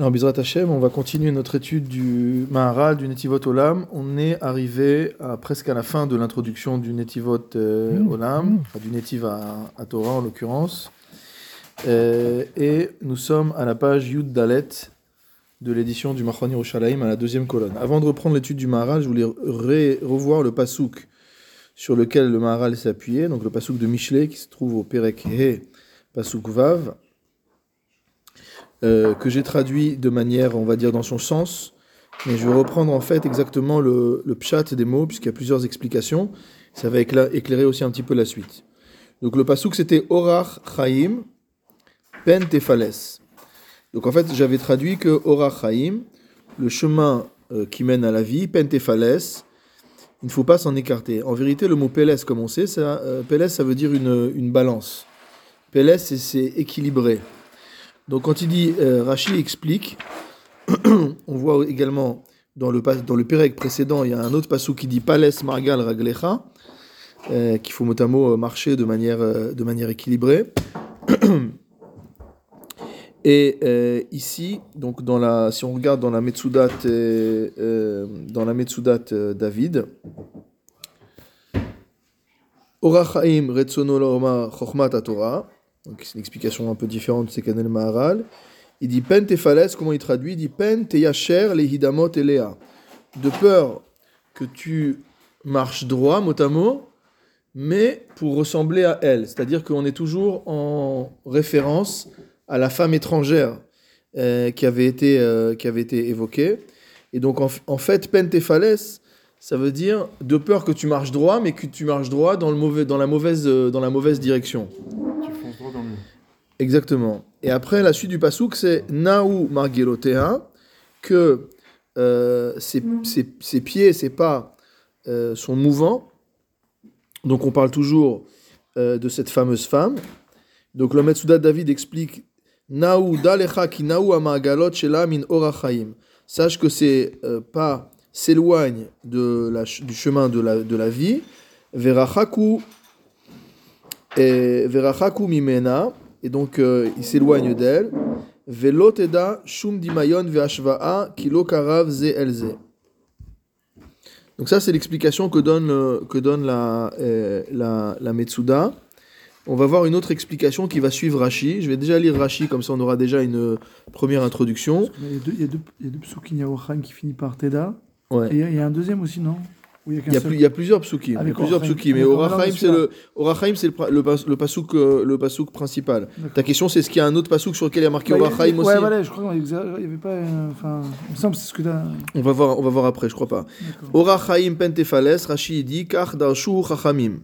Alors, Bizrat Hashem, on va continuer notre étude du Maharal, du Netivot Olam. On est arrivé à, presque à la fin de l'introduction du Netivot euh, Olam, enfin, du Netiv à, à Torah en l'occurrence. Euh, et nous sommes à la page Yud Dalet de l'édition du Machon Yerushalayim à la deuxième colonne. Avant de reprendre l'étude du Maharal, je voulais revoir le pasouk sur lequel le Maharal s'est appuyé, donc le pasouk de Michelet qui se trouve au Perek He, Vav, euh, que j'ai traduit de manière, on va dire, dans son sens, mais je vais reprendre en fait exactement le, le pshat des mots, puisqu'il y a plusieurs explications. Ça va écla- éclairer aussi un petit peu la suite. Donc le pasouk c'était Orach Chaim, Pen Tefales. Donc en fait, j'avais traduit que Orach Chaim, le chemin euh, qui mène à la vie, Pen Tefales, il ne faut pas s'en écarter. En vérité, le mot Peles, comme on sait, ça, euh, ça veut dire une, balance. Peles, c'est équilibré. Donc quand il dit, euh, Rashi explique, on voit également dans le, dans Pérec précédent, il y a un autre passou qui dit Pales Margal Raglecha, euh, qu'il faut mot à mot euh, marcher de manière, équilibrée. Et ici, donc dans la, si on regarde dans la Metsudat, dans la Metsudat David, Orachaim Retsono Lorma Torah, donc c'est une explication un peu différente de Sekanel Maharal. Il dit Pen Tefales, comment il traduit? Il dit Pen Teyacher Lehidamot Elea. De peur que tu marches droit, mot à mot, mais pour ressembler à elle. C'est-à-dire qu'on est toujours en référence à la femme étrangère euh, qui, avait été, euh, qui avait été évoquée. Et donc, en, fait, pentéphales, ça veut dire de peur que tu marches droit, mais que tu marches droit dans, le mauvais, dans, la, mauvaise, euh, dans la mauvaise direction. Exactement. Et après, la suite du pasouk, c'est Naou Margelotea, que euh, ses, ses- ses pieds, ses pas euh, sont mouvants. Donc, on parle toujours euh, de cette fameuse femme. Donc, le Metsuda David explique Naou dalecha ki naou amagalot shela min orachaim. Sache que ces euh, pas s'éloignent de la du chemin de la, de la vie. Verachaku et Verachaku mimena, et donc euh, il s'éloigne d'elle. Velo teda shum dimayon ve'ashva'a kilo karav ze elze. Donc ça c'est l'explication que donne, que donne la, euh, la, la Metsuda. On va voir une autre explication qui va suivre Rashi. Je vais déjà lire Rashi, comme ça on aura déjà une euh, première introduction. Parce qu'il y a deux- Il y a deux, il y a deux qui finit par Teda. Ouais. Et il y, a- un deuxième aussi, non? Il y a Il y, a plusieurs psukim. Il y a plusieurs psukim. Mais Orachaim, c'est le, Orachaim, c'est le, le, le pasouk, euh, le pasouk principal. Ta question, c'est est-ce qu'il y a un autre pasouk sur lequel il y a marqué Bah, Orachaim aussi Ouais, voilà, je crois qu'il n'y avait pas. euh, Enfin, il me semble que c'est ce que tu as. on, va voir, on va voir après, je crois pas. Orachaim pentefales, Rashi dit Kach darshu chachamim.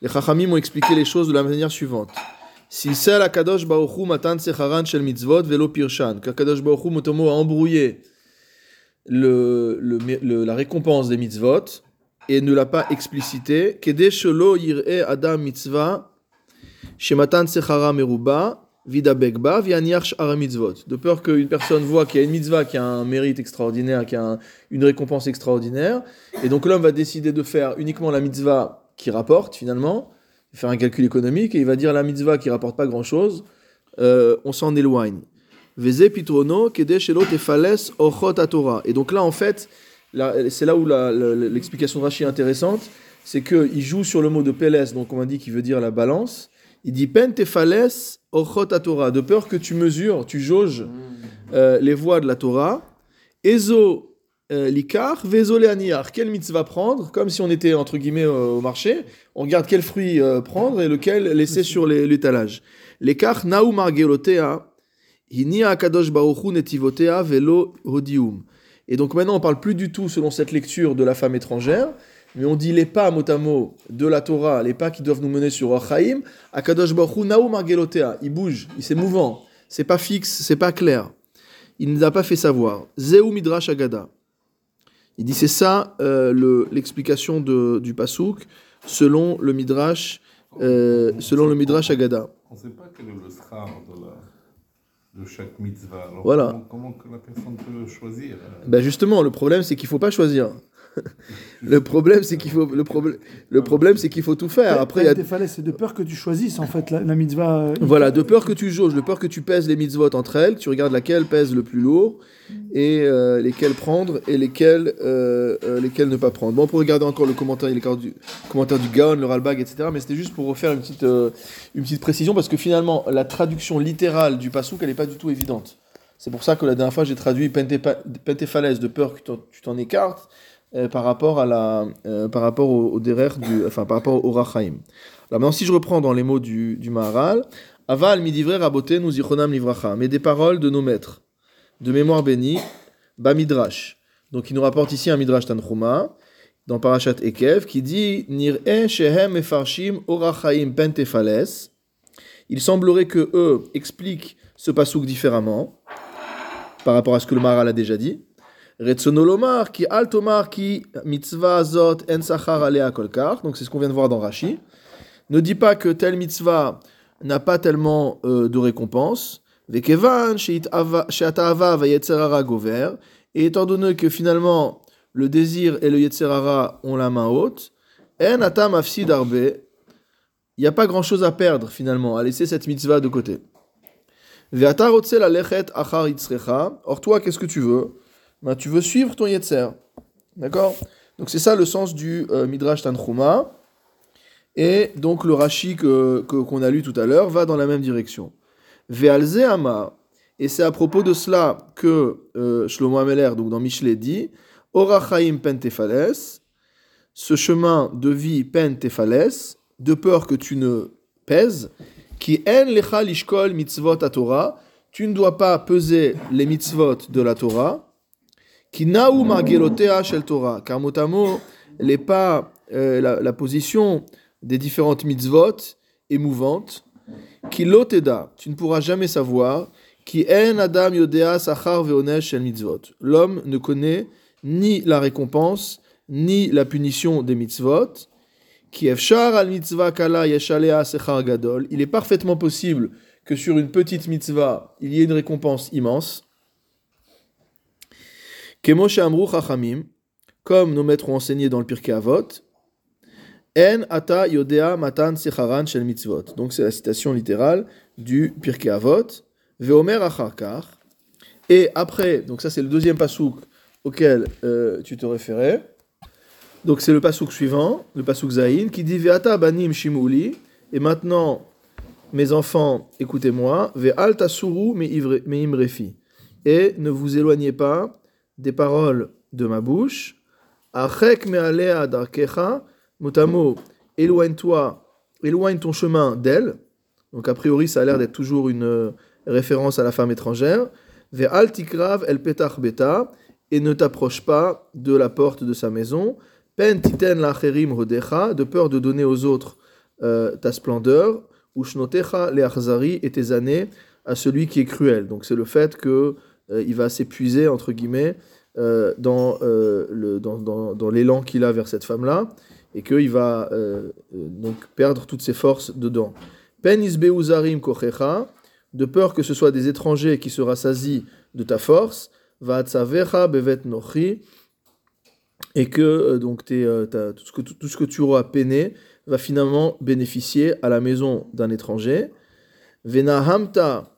Les chachamim ont expliqué les choses de la manière suivante. Si c'est la kadosh baruchu matan secharan shel mitzvot velo pirshan, kadosh baruchu motomo a embrouillé le, la récompense des mitzvot et ne l'a pas explicité. Adam mitzvah shematan sechara meruba vida begba mitzvot. De peur qu'une personne voit qu'il y a une mitzvah qui a un mérite extraordinaire, qui a un- une récompense extraordinaire, et donc l'homme va décider de faire uniquement la mitzvah qui rapporte finalement, faire un calcul économique, et il va dire la mitzvah qui rapporte pas grand-chose, euh, on s'en éloigne. Et donc là, en fait, c'est là où l'explication de Rashi est intéressante, c'est qu'il joue sur le mot de peles, donc on a dit qu'il veut dire la balance. Il dit pen tefales ochot Torah, de peur que tu mesures, tu jauges euh, les voies de la Torah. Ezo euh, likar, vezo leaniar. Quelle mitzvah prendre Comme si on était entre guillemets au marché. On regarde quel fruit euh, prendre et lequel laisser sur l'étalage. L'écart naou margelotea, hini akadosh baruchu netivotea Et donc maintenant on parle plus du tout selon cette lecture de la femme étrangère, mais on dit les pas mot à mot de la Torah, les pas qui doivent nous mener sur Achaim. Akadosh naou margelotea, il bouge, il c'est mouvant, c'est pas fixe, c'est pas clair. Il ne l'a pas fait savoir. Zeu midrash agada. Il dit c'est ça euh, le- l'explication de- du pasouk selon le midrash, euh, selon le midrash agada. On ne sait pas quel est le de la, de chaque mitzvah. Alors, Voilà. Comment, comment la personne peut choisir euh, Ben justement, le problème c'est qu'il faut pas choisir. le problème c'est qu'il faut le problème le problème c'est qu'il faut tout faire. Après il y a c'est de peur que tu choisisses en fait la, la mitzvah. euh, Voilà, de peur que tu jauges, de peur que tu pèses les mitzvot entre elles, que tu regardes laquelle pèse le plus lourd, et euh, lesquelles prendre, et lesquelles, euh, euh, lesquelles ne pas prendre. Bon, on peut regarder encore le commentaire, le du, commentaire du Gaon, le Ralbag, etc. Mais c'était juste pour refaire une petite, une petite précision, parce que finalement, la traduction littérale du Passouk, elle n'est pas du tout évidente. C'est pour ça que la dernière fois, j'ai traduit pentéphalès, de peur que tu t'en écartes, euh, par rapport, à la, euh, par rapport au, au derer du, enfin, par rapport au Rachaim. Alors maintenant, si je reprends dans les mots du, du Maharal, Aval midivre raboté nous zichronam livracha, mais des paroles de nos maîtres, de mémoire bénie, Bamidrash. Donc il nous rapporte ici un Midrash Tanchuma, dans Parashat Ekev, qui dit Nir'e shehem efarshim orachaim pentefales. Il semblerait que eux expliquent ce pasouk différemment, par rapport à ce que le Maharal a déjà dit. Retsonolomar ki altomar ki mitzvah zot en sachar alea kolkar. Donc c'est ce qu'on vient de voir dans Rashi. Ne dis pas que telle mitzvah n'a pas tellement euh, de récompense. Vekevan vayetzerara gover. Et étant donné que finalement le désir et le yetzerara ont la main haute, en atam. Il n'y a pas grand chose à perdre finalement, à laisser cette mitzvah de côté. Or toi, qu'est-ce que tu veux? Ben, Tu veux suivre ton yetzer. D'accord? Donc c'est ça le sens du euh, Midrash Tanchuma. Et donc le Rashi que, que- qu'on a lu tout à l'heure va dans la même direction. Ve'alze ama. Et c'est à propos de cela que euh, Shlomo Ameler, donc dans Michelet, dit Orachaim pentefales, ce chemin de vie pentefales, de peur que tu ne pèses, qui en lecha lishkol mitzvot à Torah, tu ne dois pas peser les mitzvot de la Torah, qui naou margelotea shel Torah, car mot à les pas, euh, la, position des différentes mitzvot émouvantes, qui loteda, tu ne pourras jamais savoir, qui en adam yodea sachar veonesh shel mitzvot. L'homme ne connaît ni la récompense, ni la punition des mitzvot, qui efshar al mitzvah kala yeshalea sechar gadol. Il est parfaitement possible que sur une petite mitzvah, il y ait une récompense immense. Kemoshe amru chachamim, comme nos maîtres ont enseigné dans le Pirkei Avot, en ata yodea matan secharan shel mitzvot. Donc c'est la citation littérale du Pirkei Avot. Veomer acharkar. Et après, donc ça c'est le deuxième pasouk auquel euh, tu te référais. Donc c'est le pasouk suivant, le pasouk Zayin, qui dit Ve'ata banim shimuli. Et maintenant, mes enfants, écoutez-moi. Ve'al tasuru me'im refi. Et ne vous éloignez pas des paroles de ma bouche. Achek me'alea darkecha. Motamo, éloigne-toi, éloigne ton chemin d'elle. Donc a priori, ça a l'air d'être toujours une euh, référence à la femme étrangère. Ve'al tikrav el petach beta. Et ne t'approche pas de la porte de sa maison. Pen titen lacherim hodecha. De peur de donner aux autres euh, ta splendeur. Ou shnotecha le achzari et tes années à celui qui est cruel. Donc c'est le fait que il va s'épuiser entre guillemets euh, dans, euh, le, dans, dans, dans l'élan qu'il a vers cette femme-là et qu'il va euh, euh, donc perdre toutes ses forces dedans. Pen isbeuzarim kochecha, de peur que ce soit des étrangers qui se rassasient de ta force, va bevet nochi, et que euh, donc tes, euh, ta- tout, ce que, tout ce que tu auras peiné va finalement bénéficier à la maison d'un étranger. Venahamta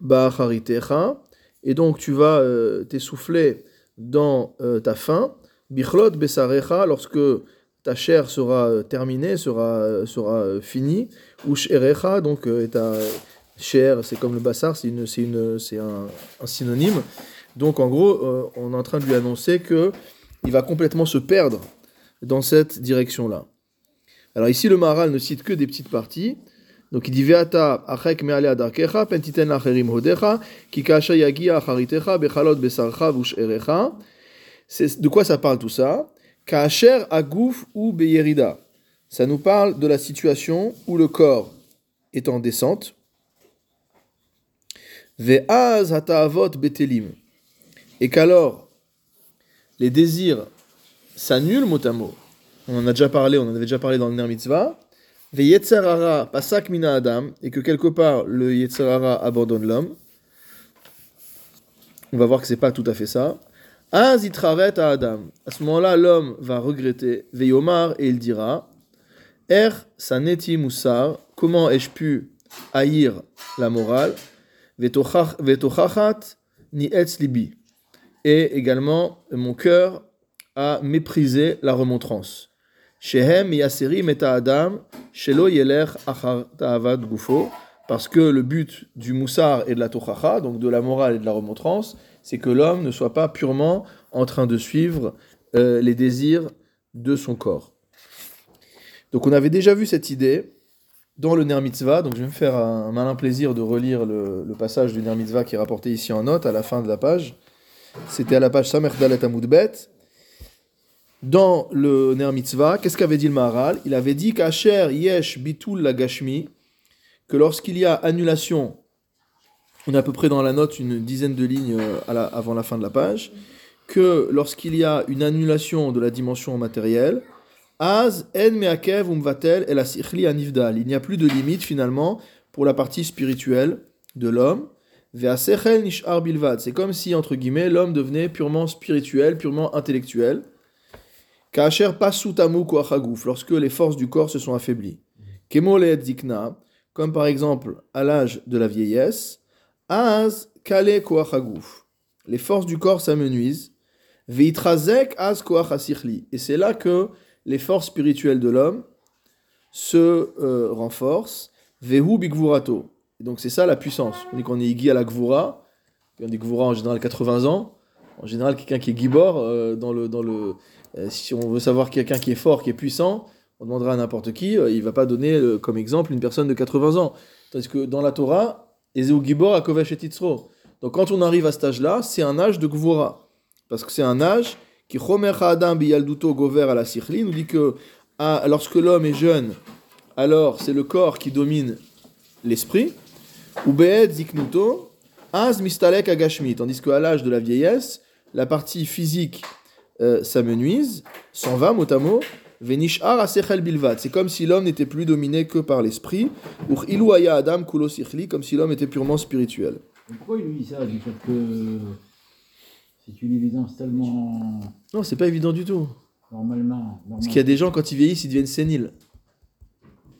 ba'acharitecha, et donc tu vas euh, t'essouffler dans euh, ta faim. Bichlot besarecha, lorsque ta chair sera euh, terminée, sera, sera finie. Ou sherecha, donc ta chair, c'est comme le bassar, c'est une, c'est une, c'est un, synonyme. Donc en gros, on est en train de lui annoncer que il va complètement se perdre dans cette direction-là. Alors ici, le Maharal ne cite que des petites parties. Donc il dit Veata achek me'alea darkecha, pentiten lacherim hodecha, ki kasha yagia acharitecha, bechalot besarcha vusherecha. De quoi ça parle tout ça? Agouf ou. Ça nous parle de la situation où le corps est en descente. Ve'az hataavot betelim. Et qu'alors, les désirs s'annulent mot à. On en a déjà parlé, on en avait déjà parlé dans le Ner Mitzvah. Ve yetzerara pasak mina adam, et que quelque part le yetzerara abandonne l'homme. On va voir que c'est pas tout à fait ça. Az itraret à Adam. À ce moment-là, l'homme va regretter. Veyomar et il dira Er saneti moussar. Comment ai-je pu haïr la morale? Vetochach- Vetochachat ni etz libi. Et également, mon cœur a méprisé la remontrance. Adam, shelo gufo. Parce que le but du moussar et de la tochacha, donc de la morale et de la remontrance, c'est que l'homme ne soit pas purement en train de suivre euh, les désirs de son corps. Donc on avait déjà vu cette idée dans le Ner Mitzvah, donc je vais me faire un malin plaisir de relire le, passage du Ner Mitzvah qui est rapporté ici en note à la fin de la page. C'était à la page Samer Dalet Amud Bet. Dans le Ner Mitzvah, qu'est-ce qu'avait dit le Maharal? Il avait dit qu'Asher Yesh Bitul la Gashmi, que lorsqu'il y a annulation, on est à peu près dans la note une dizaine de lignes euh, avant la fin de la page, que lorsqu'il y a une annulation de la dimension matérielle, Az en meakev umvatel el asichli anivdal. Il n'y a plus de limite finalement pour la partie spirituelle de l'homme. C'est comme si, entre guillemets, l'homme devenait purement spirituel, purement intellectuel. Ka'asher pasutamu koachaguf. Lorsque les forces du corps se sont affaiblies. Kemo le'et zikna. Comme par exemple à l'âge de la vieillesse. Az kale koachaguf. Les forces du corps s'amenuisent. Veitrazek az koach asichli. Et c'est là que les forces spirituelles de l'homme se euh, renforcent. Vehu bigvurato. Et donc c'est ça la puissance. On dit qu'on est Iggy à la Gvura. On dit Gvura en général 80 ans. En général, quelqu'un qui est Gibor, euh, dans le, dans le, si on veut savoir quelqu'un qui est fort, qui est puissant, on demandera à n'importe qui, euh, il va pas donner euh, comme exemple une personne de 80 ans. Tandis que dans la Torah, Ezeu Gibor à Kovesh et. Donc quand on arrive à cet âge-là, c'est un âge de Gvura. Parce que c'est un âge qui Chomer Adam biyalduto gover la sikhli nous dit que ah, lorsque l'homme est jeune, alors c'est le corps qui domine l'esprit. Ou ziknuto az mistalek agashmi. Tandis qu'à l'âge de la vieillesse, la partie physique euh, s'amenuise, s'en va mot à mot. Venishar asechel bilvad. C'est comme si l'homme n'était plus dominé que par l'esprit. Ilu adam kulo comme si l'homme était purement spirituel. Pourquoi il lui dit ça Du fait que c'est une évidence tellement Non, c'est pas évident du tout. normalement. Parce qu'il y a des gens, quand ils vieillissent, ils deviennent séniles.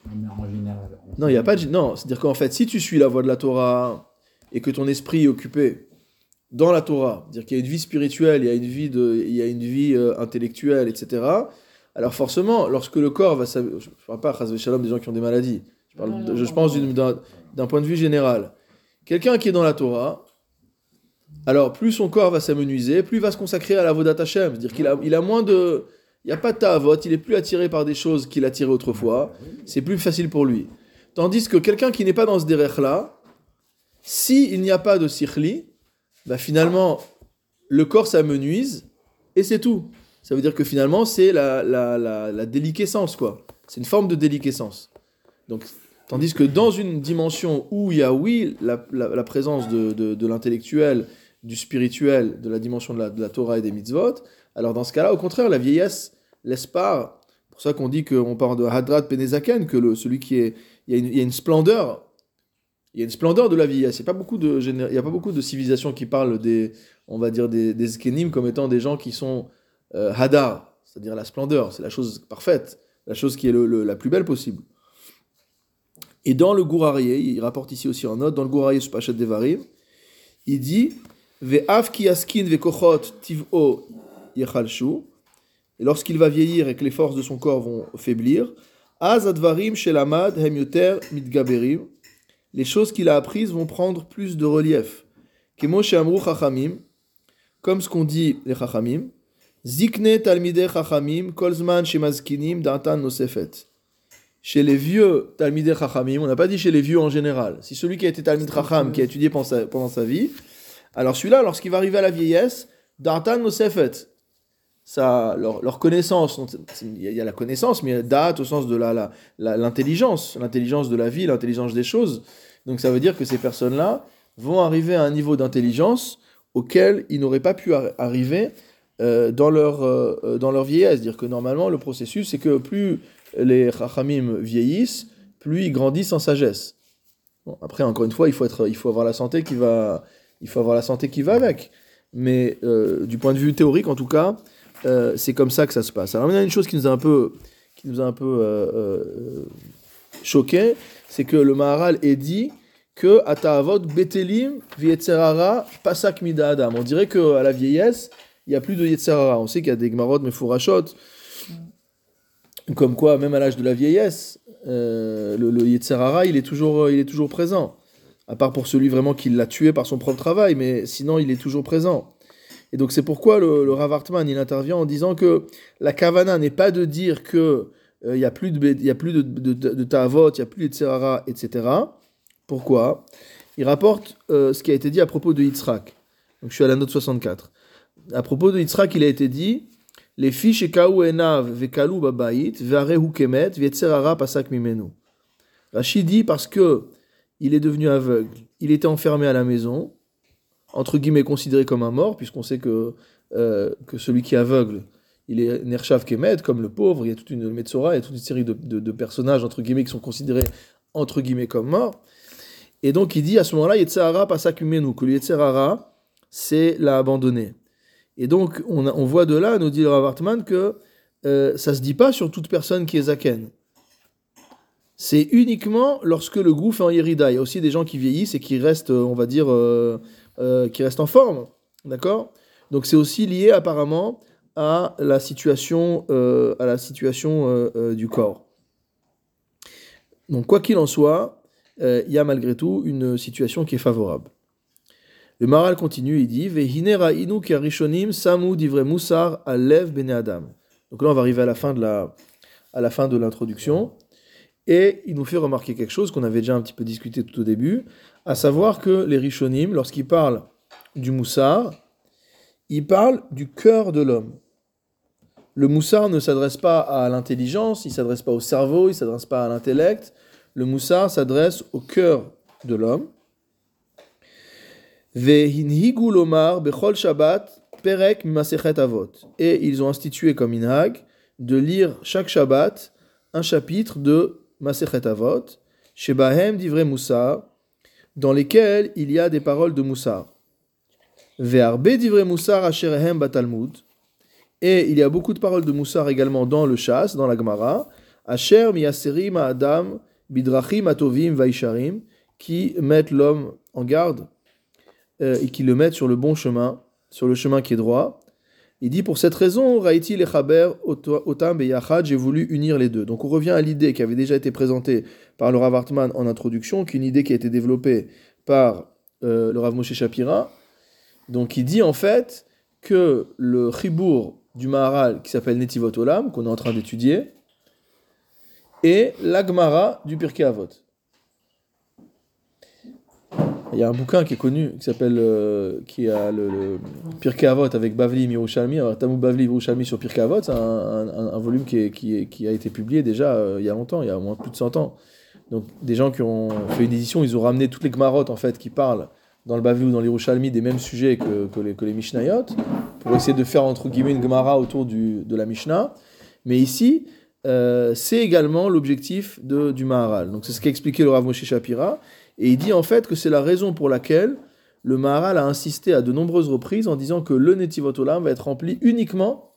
Mais en général. on Non, il n'y a pas de... Non, c'est-à-dire qu'en fait, si tu suis la voie de la Torah et que ton esprit est occupé dans la Torah, c'est-à-dire qu'il y a une vie spirituelle, il y a une vie, de... il y a une vie euh, intellectuelle, etc., alors forcément, lorsque le corps va... Je ne parle pas, Chazvé Shalom, des gens qui ont des maladies. Je, parle de- je pense d'un d'un point de vue général. Quelqu'un qui est dans la Torah, alors plus son corps va s'amenuiser, plus il va se consacrer à la Vodat Hashem. C'est-à-dire qu'il a, il a moins de... Il n'y a pas de ta'avot, il est plus attiré par des choses qu'il attirait autrefois. C'est plus facile pour lui. Tandis que quelqu'un qui n'est pas dans ce derech-là, s'il n'y a pas de sikhli, bah finalement, le corps s'amenuise et c'est tout. Ça veut dire que finalement, c'est la, la, la, la déliquescence, quoi. C'est une forme de déliquescence. Donc, tandis que dans une dimension où il y a, oui, la, présence de, de, l'intellectuel, du spirituel, de la dimension de la, de la Torah et des mitzvot, alors dans ce cas-là, au contraire, la vieillesse laisse part. C'est pour ça qu'on dit qu'on parle de Hadrat Penezaken, que le, celui qui est. Il y a une splendeur. Il y a une splendeur de la vieillesse. Il n'y a, pas beaucoup de civilisations qui parlent des, on va dire, des, des comme étant des gens qui sont euh, hadar, c'est-à-dire la splendeur. C'est la chose parfaite, la chose qui est la plus belle possible. Et dans le Gourarié, il rapporte ici aussi en note, dans le Gourarié sur Pachet Devarim, il dit. Et lorsqu'il va vieillir et que les forces de son corps vont faiblir, Az advarim shelamad hem. Les choses qu'il a apprises vont prendre plus de relief. Comme ce qu'on dit les chachamim, zikne talmidei chachamim kolzman shemazkinim datan nosefet. Chez les vieux talmidei chachamim, on n'a pas dit chez les vieux en général. Si celui qui a été talmid chacham, qui a étudié pendant sa, vie, alors celui-là, lorsqu'il va arriver à la vieillesse, datan nosefet, ça, leur, connaissance, il y, a- la connaissance, mais date au sens de la, la- l'intelligence, l'intelligence de la vie, l'intelligence des choses. Donc ça veut dire que ces personnes-là vont arriver à un niveau d'intelligence auquel ils n'auraient pas pu arri- arriver euh, dans, leur, euh, euh, dans leur vieillesse. C'est-à-dire que normalement, le processus, c'est que plus les chachamim vieillissent, plus ils grandissent en sagesse. Bon, après, encore une fois, il faut, être, il faut avoir la santé qui va, il faut avoir la santé qui va avec. Mais euh, du point de vue théorique, en tout cas, euh, c'est comme ça que ça se passe. Alors, il y a une chose qui nous a un peu, qui nous a un peu euh, euh, choqué, c'est que le Maharal est dit que Ata'avot Betelim Vietzerara Pasak Mida Adam. On dirait qu'à la vieillesse, il n'y a plus de Yetzerara. On sait qu'il y a des Gmarot Mefourachot, comme quoi, même à l'âge de la vieillesse, euh, le, le Yetzerara, il est, toujours, il est toujours présent. À part pour celui vraiment qui l'a tué par son propre travail, mais sinon, il est toujours présent. Et donc, c'est pourquoi le, le Rav Hartman, il intervient en disant que la kavana n'est pas de dire que euh, il n'y a plus de, y a plus de, de, il n'y a plus de Yetzerara, etc. Pourquoi? Il rapporte euh, ce qui a été dit à propos de Yitzhak. Donc, je suis à la note 64. À propos de Yitzhak, il a été dit les fiches ekaou enav vekalu babayit ve'arehu kemet v'yetzerara pasak mimenu. Rachid dit parce que il est devenu aveugle, il était enfermé à la maison, entre guillemets considéré comme un mort, puisqu'on sait que, euh, que celui qui est aveugle, il est Nershav Kemet, comme le pauvre, il y a toute une Metzora, il y a toute une série de, de- personnages, entre guillemets, qui sont considérés, entre guillemets, comme morts. Et donc il dit à ce moment-là, Yetzerara pasak mimenu, que le Yetzerara, c'est l'a abandonné. Et donc, on, on voit de là, nous dit le Rav Hartman, que euh, ça se dit pas sur toute personne qui est Zaken. C'est uniquement lorsque le groupe est en Yerida. Il y a aussi des gens qui vieillissent et qui restent, euh, on va dire, euh, qui restent en forme. D'accord? Donc, c'est aussi lié apparemment à la situation, euh, à la situation euh, du corps. Donc, quoi qu'il en soit, il y a malgré tout une situation qui est favorable. Le Maral continue, il dit Vehine ra'inu ki arishonim samu divre musar alev bene adam. Donc là, on va arriver à la fin de la, à la fin de l'introduction. Et il nous fait remarquer quelque chose qu'on avait déjà un petit peu discuté tout au début, à savoir que les Rishonim, lorsqu'ils parlent du moussar, ils parlent du cœur de l'homme. Le moussar ne s'adresse pas à l'intelligence, il ne s'adresse pas au cerveau, il ne s'adresse pas à l'intellect. Le moussar s'adresse au cœur de l'homme. Et ils ont institué comme inhag de lire chaque Shabbat un chapitre de Masechet Avot, Shebahem divrei Moussar, dans lesquels il y a des paroles de Moussar. Ve'arbe divrei Moussar asherehem batalmud. Et il y a beaucoup de paroles de Moussar également dans le Shas, dans la Gemara. Asher miyaserim adam bidrachim atovim vaisharim, qui mettent l'homme en garde euh, et qui le mettent sur le bon chemin, sur le chemin qui est droit. Il dit pour cette raison, Raïti le Chaber Otam Beyachad, j'ai voulu unir les deux. Donc on revient à l'idée qui avait déjà été présentée par le Rav en introduction, qui est une idée qui a été développée par euh, le Rav Moshe Shapira. Donc il dit en fait que le Chibour du Maharal qui s'appelle Netivot Olam, qu'on est en train d'étudier, est l'Agmara du Pirkei Avot. Il y a un bouquin qui est connu, qui s'appelle, euh, qui a le, le Pirkei Avot avec Bavli Mirushalmi, Talmud Bavli Mirushalmi sur Pirkei Avot, c'est un, volume qui, a été publié déjà euh, il y a longtemps, il y a au moins plus de 100 ans. Donc des gens qui ont fait une édition, ils ont ramené toutes les Gmarot en fait qui parlent dans le Bavli ou dans l'Irushalmi des mêmes sujets que, les, que Mishnayot, pour essayer de faire entre guillemets une Gemara autour de la Mishnah. Mais ici, euh, c'est également l'objectif du Maharal. Donc c'est ce qu'a expliqué le Rav Moshe Shapira. Et il dit en fait que c'est la raison pour laquelle le Maharal a insisté à de nombreuses reprises en disant que le Netivot Olam va être rempli uniquement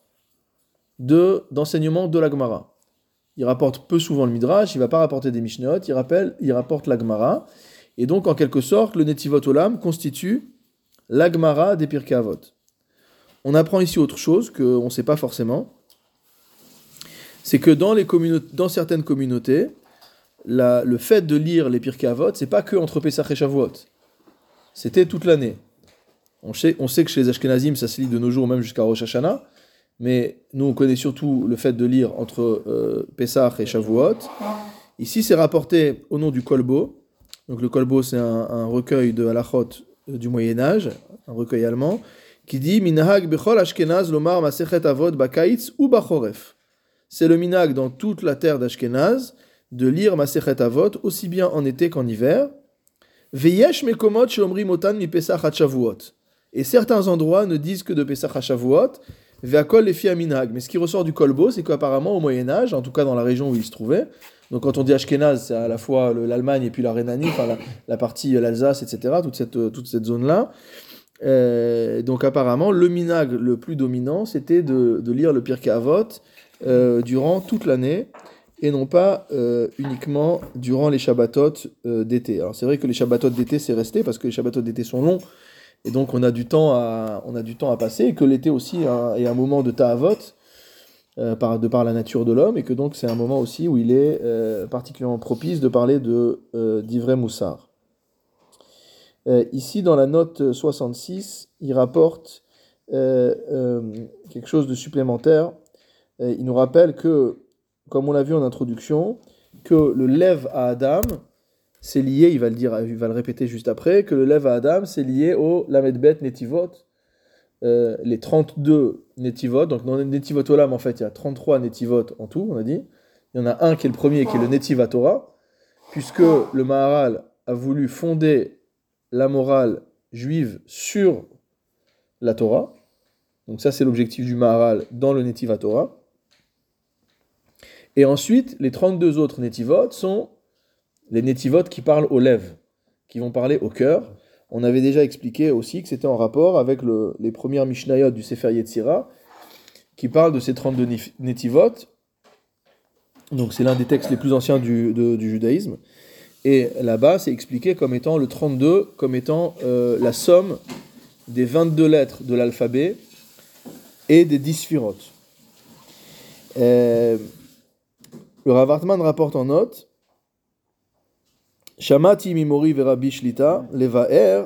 de d'enseignements de la Gemara. Il rapporte peu souvent le Midrash, il va pas rapporter des Mishnayot, il, rappelle, il rapporte la Gemara. Et donc, en quelque sorte, le Netivot Olam constitue la Gemara des Pirkei Avot. On apprend ici autre chose qu'on ne sait pas forcément. C'est que dans, les dans certaines communautés, le fait de lire les Pirkei Avot, c'est pas que entre Pesach et Shavuot. C'était toute l'année. On sait, que chez les Ashkenazim, ça se lit de nos jours même jusqu'à Rosh Hashanah. Mais nous, on connaît surtout le fait de lire entre euh, Pesach et Shavuot. Ici, c'est rapporté au nom du Kolbo. Donc le Kolbo, c'est un, recueil de halachot euh, du Moyen-Âge, un recueil allemand, qui dit Minhag bechol Ashkenaz lomar masechet avot bakaitz ou bachoref. C'est le minhag dans toute la terre d'Ashkenaz de lire Masechet Avot aussi bien en été qu'en hiver. Veyesh mekomot sheomri motan mi Pesach. Et certains endroits ne disent que de Pesach à Shavuot, veakol. Mais ce qui ressort du Kolbo, c'est qu'apparemment au Moyen-Âge, en tout cas dans la région où il se trouvait, Donc quand on dit Ashkenaz, c'est à la fois le- l'Allemagne et puis la Rhénanie, enfin la, partie euh, l'Alsace, etc., toute cette, euh, toute cette zone-là. Euh, donc apparemment, le minag le plus dominant, c'était de, de lire le Pirkei Avot durant toute l'année et non pas euh, uniquement durant les Shabbatot euh, d'été. Alors c'est vrai que les Shabbatot d'été c'est resté parce que les Shabbatot d'été sont longs et donc on a du temps à, on a du temps à passer et que l'été aussi est un moment de Ta'avot euh, de par la nature de l'homme et que donc c'est un moment aussi où il est euh, particulièrement propice de parler de Moussard. Ici, dans la note 66, il rapporte quelque chose de supplémentaire. Il nous rappelle que, comme on l'a vu en introduction, que le lève à Adam, c'est lié, il va le dire, il va le répéter juste après, que le lève à Adam, c'est lié au Lamedbet Netivot, euh, les 32 Netivot. Donc dans Netivot Olam, en fait, il y a 33 Netivot en tout, on a dit. Il y en a un qui est le premier, qui est le Netiva Torah, puisque le Maharal a voulu fonder la morale juive sur la Torah. Donc ça, c'est l'objectif du Maharal dans le Netiva Torah. Et ensuite, les 32 autres Netivot sont les Netivot qui parlent aux lèvres, qui vont parler au cœur. On avait déjà expliqué aussi que c'était en rapport avec le- les premières Mishnayot du Sefer Yetzira, qui parlent de ces 32 nif- Netivot. Donc c'est l'un des textes les plus anciens du judaïsme. Et là-bas, c'est expliqué comme étant le 32, comme étant euh, la somme des 22 lettres de l'alphabet et des 10 sphirotes. Euh, le Rav Hartman rapporte en note Shamati mimori verabi shlita levaer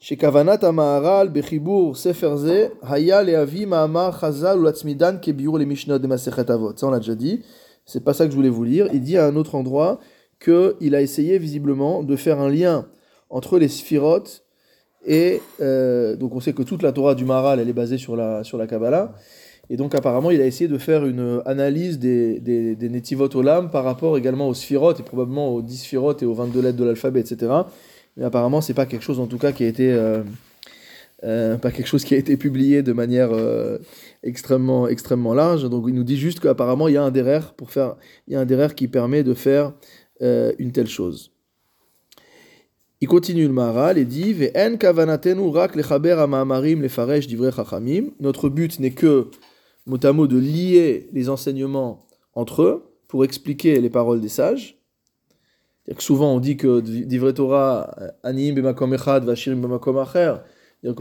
shekavanat המהר"ל בחיבור ספר זה היה להביא מאמר חז"ל ולהצמידן כביאור למשנות במסכת אבות. Ça on l'a déjà dit, c'est pas ça que je voulais vous lire. Il dit à un autre endroit qu'il a essayé visiblement de faire un lien entre les sphirotes et euh, donc on sait que toute la Torah du Maharal elle est basée sur la, sur la Kabbalah et donc apparemment il a essayé de faire une analyse des, des, des Netivot Olam par rapport également aux sphirotes et probablement aux 10 sphirotes et aux 22 lettres de l'alphabet etc. Mais apparemment c'est pas quelque chose en tout cas qui a été euh, euh, pas quelque chose qui a été publié de manière euh, extrêmement extrêmement large donc il nous dit juste qu'apparemment il y a un derrière pour faire il y a un qui permet de faire euh, une telle chose. Il continue le Maharal et dit. Notre but n'est que, mot à mot, de lier les enseignements entre eux pour expliquer les paroles des sages. Que souvent on dit que divrei Torah, anim b'makom echad, vashirim acher.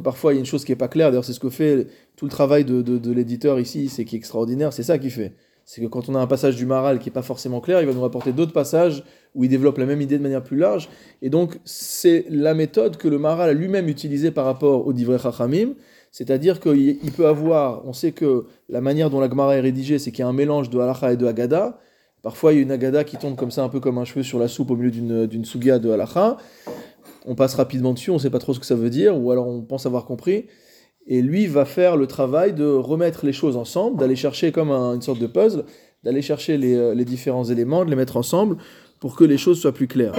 Parfois il y a une chose qui n'est pas claire. D'ailleurs, c'est ce que fait tout le travail de, l'éditeur ici, c'est qui est extraordinaire. C'est ça qu'il fait. C'est que quand on a un passage du Maharal qui n'est pas forcément clair, il va nous rapporter d'autres passages où il développe la même idée de manière plus large. Et donc, c'est la méthode que le Maharal a lui-même utilisée par rapport au Divrei Chachamim. C'est-à-dire qu'il il peut avoir, on sait que la manière dont la Gemara est rédigée, c'est qu'il y a un mélange de halacha et de haggadah. Parfois, il y a une haggadah qui tombe comme ça, un peu comme un cheveu sur la soupe au milieu d'une sugia de halacha. On passe rapidement dessus, on ne sait pas trop ce que ça veut dire, ou alors on pense avoir compris. Et lui va faire le travail de remettre les choses ensemble, d'aller chercher comme un- une sorte de puzzle, d'aller chercher les, euh, les différents éléments, de les mettre ensemble pour que les choses soient plus claires.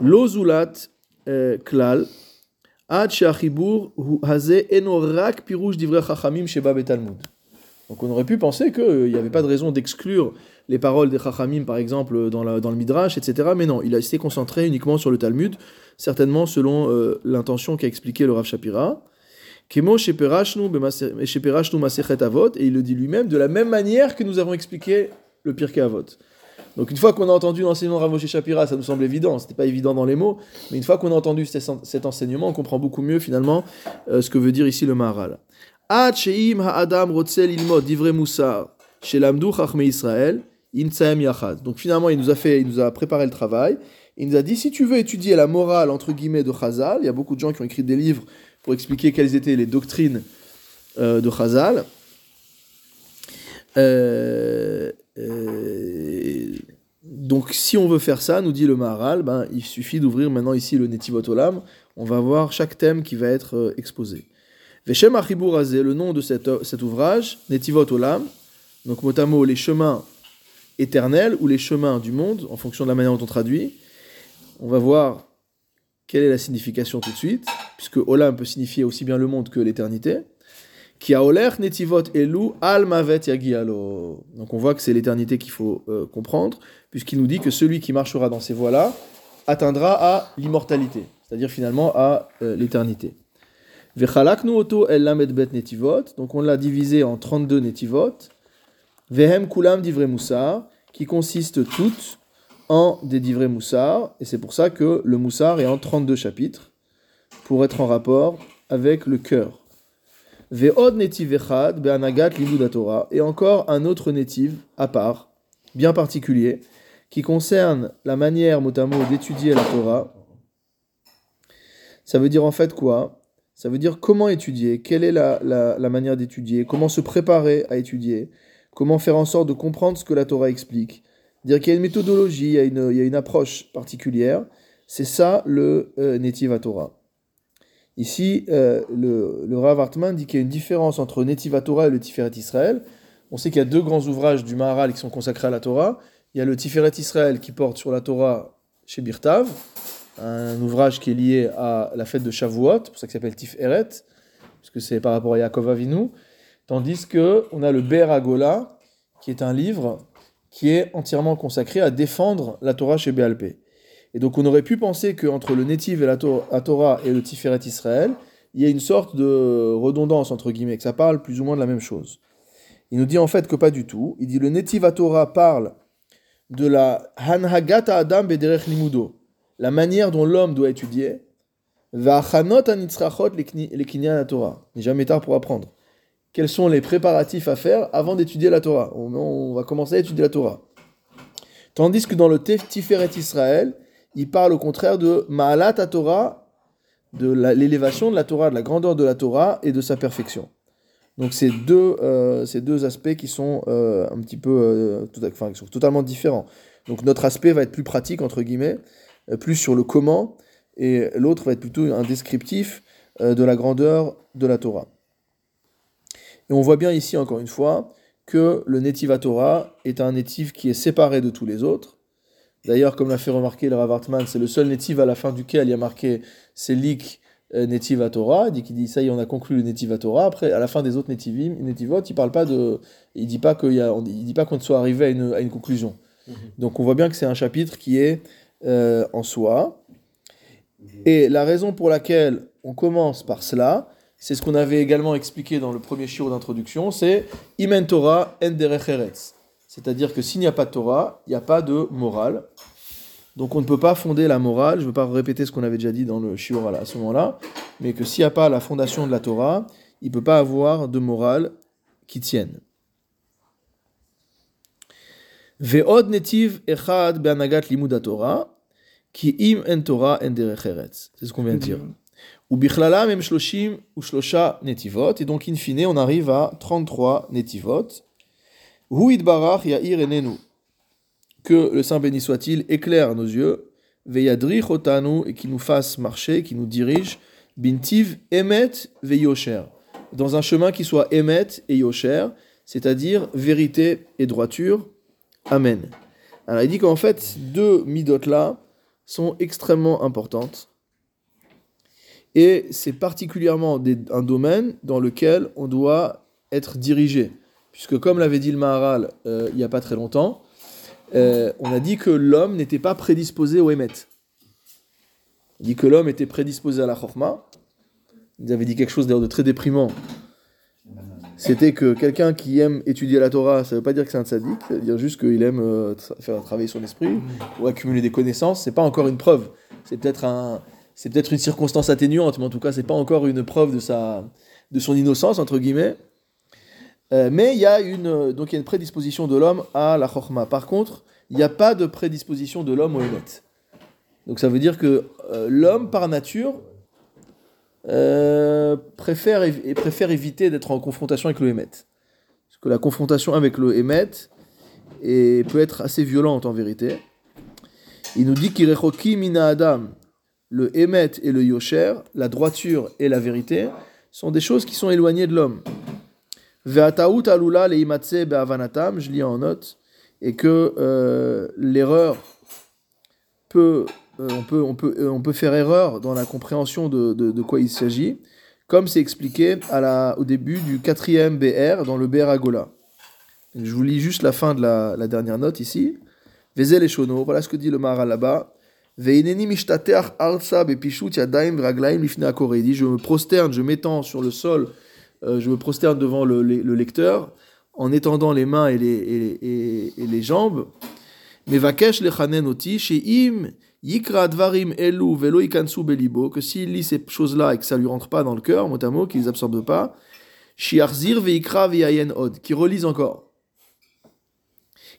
Lozulat euh, klal, Donc on aurait pu penser qu'il n'y avait pas de raison d'exclure les paroles des chachamim, par exemple, dans, la- dans le midrash, etc. Mais non, il a été concentré uniquement sur le Talmud, certainement selon euh, l'intention qu'a expliqué le Rav Shapira. Et il le dit lui-même, de la même manière que nous avons expliqué le Pirkei Avot. Donc une fois qu'on a entendu l'enseignement de Rav Moshe Shapira, ça nous semble évident, c'était pas évident dans les mots, mais une fois qu'on a entendu cet enseignement, on comprend beaucoup mieux finalement euh, ce que veut dire ici le Maharal. Donc finalement, il nous a fait, il nous a préparé le travail. Il nous a dit si tu veux étudier la morale entre guillemets de Chazal, il y a beaucoup de gens qui ont écrit des livres pour expliquer quelles étaient les doctrines euh, de Chazal. Euh, donc, si on veut faire ça, nous dit le Maharal, ben, il suffit d'ouvrir maintenant ici le Netivot Olam. On va voir chaque thème qui va être euh, exposé. Veshem Achibur Hazeh, le nom de cet, cet ouvrage, Netivot Olam, donc mot à mot les chemins éternels ou les chemins du monde, en fonction de la manière dont on traduit. On va voir quelle est la signification tout de suite, puisque Olam peut signifier aussi bien le monde que l'éternité. Qui a netivot elu yagialo. Donc on voit que c'est l'éternité qu'il faut euh, comprendre, puisqu'il nous dit que celui qui marchera dans ces voies-là atteindra à l'immortalité, c'est-à-dire finalement à euh, l'éternité. Vechalaknu oto bet netivot. Donc on l'a divisé en 32 netivot. Vehem kulam divrei moussar, qui consistent toutes en des divrei moussar, et c'est pour ça que le moussar est en 32 chapitres, pour être en rapport avec le cœur. Ve'od netiv echad be'anagat Torah, et encore un autre netiv à part, bien particulier, qui concerne la manière mot à mot d'étudier la Torah. Ça veut dire en fait quoi? Ça veut dire comment étudier, quelle est la, la- la manière d'étudier, comment se préparer à étudier, comment faire en sorte de comprendre ce que la Torah explique. Dire qu'il y a une méthodologie, il y a une, il y a une approche particulière. C'est ça le euh, Netiv à Torah. Ici, euh, le, le Rav Hartman dit qu'il y a une différence entre Netiv à Torah et le Tiferet Israël. On sait qu'il y a deux grands ouvrages du Maharal qui sont consacrés à la Torah. Il y a le Tiferet Israël qui porte sur la Torah chez Birtav, un ouvrage qui est lié à la fête de Shavuot, pour ça qu'il s'appelle Tiferet, puisque c'est par rapport à Yaakov Avinu. Tandis que on a le Ber Agola, qui est un livre qui est entièrement consacré à défendre la Torah chez BLP. Et donc on aurait pu penser qu'entre le Netiv et la To- la Torah et le Tiferet Israël, il y a une sorte de redondance entre guillemets, que ça parle plus ou moins de la même chose. Il nous dit en fait que pas du tout. Il dit le Netiv à Torah parle de la Hanhagata Adam Bederech Limudo, la manière dont l'homme doit étudier, Torah. Il n'est jamais tard pour apprendre. Quels sont les préparatifs à faire avant d'étudier la Torah? On, on va commencer à étudier la Torah. Tandis que dans le Tiferet Israël, il parle au contraire de Ma'alat Torah, de l'élévation de la Torah, de la grandeur de la Torah et de sa perfection. Donc c'est deux, euh, ces deux aspects qui sont euh, un petit peu, euh, tout enfin, qui sont totalement différents. Donc notre aspect va être plus pratique entre guillemets, plus sur le comment, et l'autre va être plutôt un descriptif de la grandeur de la Torah. Et on voit bien ici encore une fois que le Netiv à Torah est un Netiv qui est séparé de tous les autres. D'ailleurs, comme l'a fait remarquer le Rav Hartman, c'est le seul Netiv à la fin duquel il y a marqué Selik euh, Netiv à Torah. Il dit qu'il dit ça y est, on a conclu le Netiv à Torah. Après, à la fin des autres Netivim, Netivot, il parle pas de, il dit pas qu'il y a, on- il dit pas qu'on soit arrivé à une, à une conclusion. Donc on voit bien que c'est un chapitre qui est euh, en soi. Et la raison pour laquelle on commence par cela, c'est ce qu'on avait également expliqué dans le premier shiur d'introduction, c'est Imen Torah en. C'est-à-dire que s'il n'y a pas de Torah, il n'y a pas de morale. Donc on ne peut pas fonder la morale, je ne veux pas répéter ce qu'on avait déjà dit dans le shiur à ce moment-là, mais que s'il n'y a pas la fondation de la Torah, il ne peut pas avoir de morale qui tienne. C'est ce qu'on vient de dire. Ou bichlala shloshim ou shlosha. Et donc, in fine, on arrive à 33 netivot. Hu idbarach ya'ir. Que le Saint béni soit-il éclaire nos yeux. Veyadrich otanu et qui nous fasse marcher, qui nous dirige. Bintiv emet veyosher. Dans un chemin qui soit emet et yosher, c'est-à-dire vérité et droiture. Amen. Alors, il dit qu'en fait, deux midot-là sont extrêmement importantes. Et c'est particulièrement un domaine dans lequel on doit être dirigé. Puisque comme l'avait dit le Maharal euh, il n'y a pas très longtemps, euh, on a dit que l'homme n'était pas prédisposé au Hémet. Il dit que l'homme était prédisposé à la Chorma. Il avait dit quelque chose d'ailleurs de très déprimant. C'était que quelqu'un qui aime étudier la Torah, ça ne veut pas dire que c'est un tzaddik, ça veut dire juste qu'il aime euh, faire travailler son esprit ou accumuler des connaissances. C'est pas encore une preuve. C'est peut-être un, c'est peut-être une circonstance atténuante, mais en tout cas, c'est pas encore une preuve de sa, de son innocence entre guillemets. Euh, mais il y a une, donc y a une prédisposition de l'homme à la chorma. Par contre, il n'y a pas de prédisposition de l'homme au émet. Donc ça veut dire que euh, l'homme par nature euh, préfère, préfère éviter d'être en confrontation avec le émet. Parce que la confrontation avec le émet peut être assez violente en vérité. Il nous dit qu'Irechoki mina adam, le émet et le yosher, la droiture et la vérité, sont des choses qui sont éloignées de l'homme. Alula be'avanatam, je lis en note, et que euh, l'erreur peut, euh, on peut, on peut, euh, on peut faire erreur dans la compréhension de, de, quoi il s'agit, comme c'est expliqué au début du quatrième BR dans le BR Agola. Je vous lis juste la fin de la, dernière note ici. Vezel et Shono, voilà ce que dit le Maharal là-bas. Je me prosterne, je m'étends sur le sol, euh, je me prosterne devant le, le- le lecteur, en étendant les mains et les, et, et- et les jambes. Mevakesh lechanen oti, she'im yikra dvarim elu velo ikansu belibo, que s'il lit ces choses-là et que ça lui rentre pas dans le cœur, mot à mot, qu'il les absorbe pas, shiarzir veikra veyayen od, qui relise encore.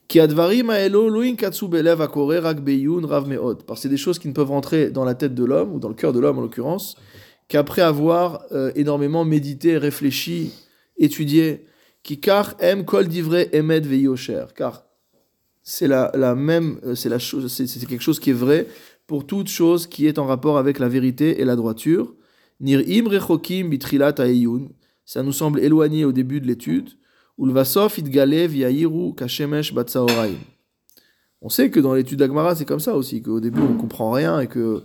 Ki advarim haelo lo inkatsu belev akore rak beyun rav meod. Parce que c'est des choses qui ne peuvent rentrer dans la tête de l'homme, ou dans le cœur de l'homme en l'occurrence, qu'après avoir euh, énormément médité, réfléchi, étudié. Ki kar em kol divrei emed veyosher. Car c'est la, la même, euh, c'est la chose, c'est quelque chose qui est vrai pour toute chose qui est en rapport avec la vérité et la droiture. Nir'im rechokim bitrilat ha'eyun. Ça nous semble éloigné au début de l'étude. Itgalev kashemesh. On sait que dans l'étude d'Agmara, c'est comme ça aussi, qu'au début, on comprend rien et que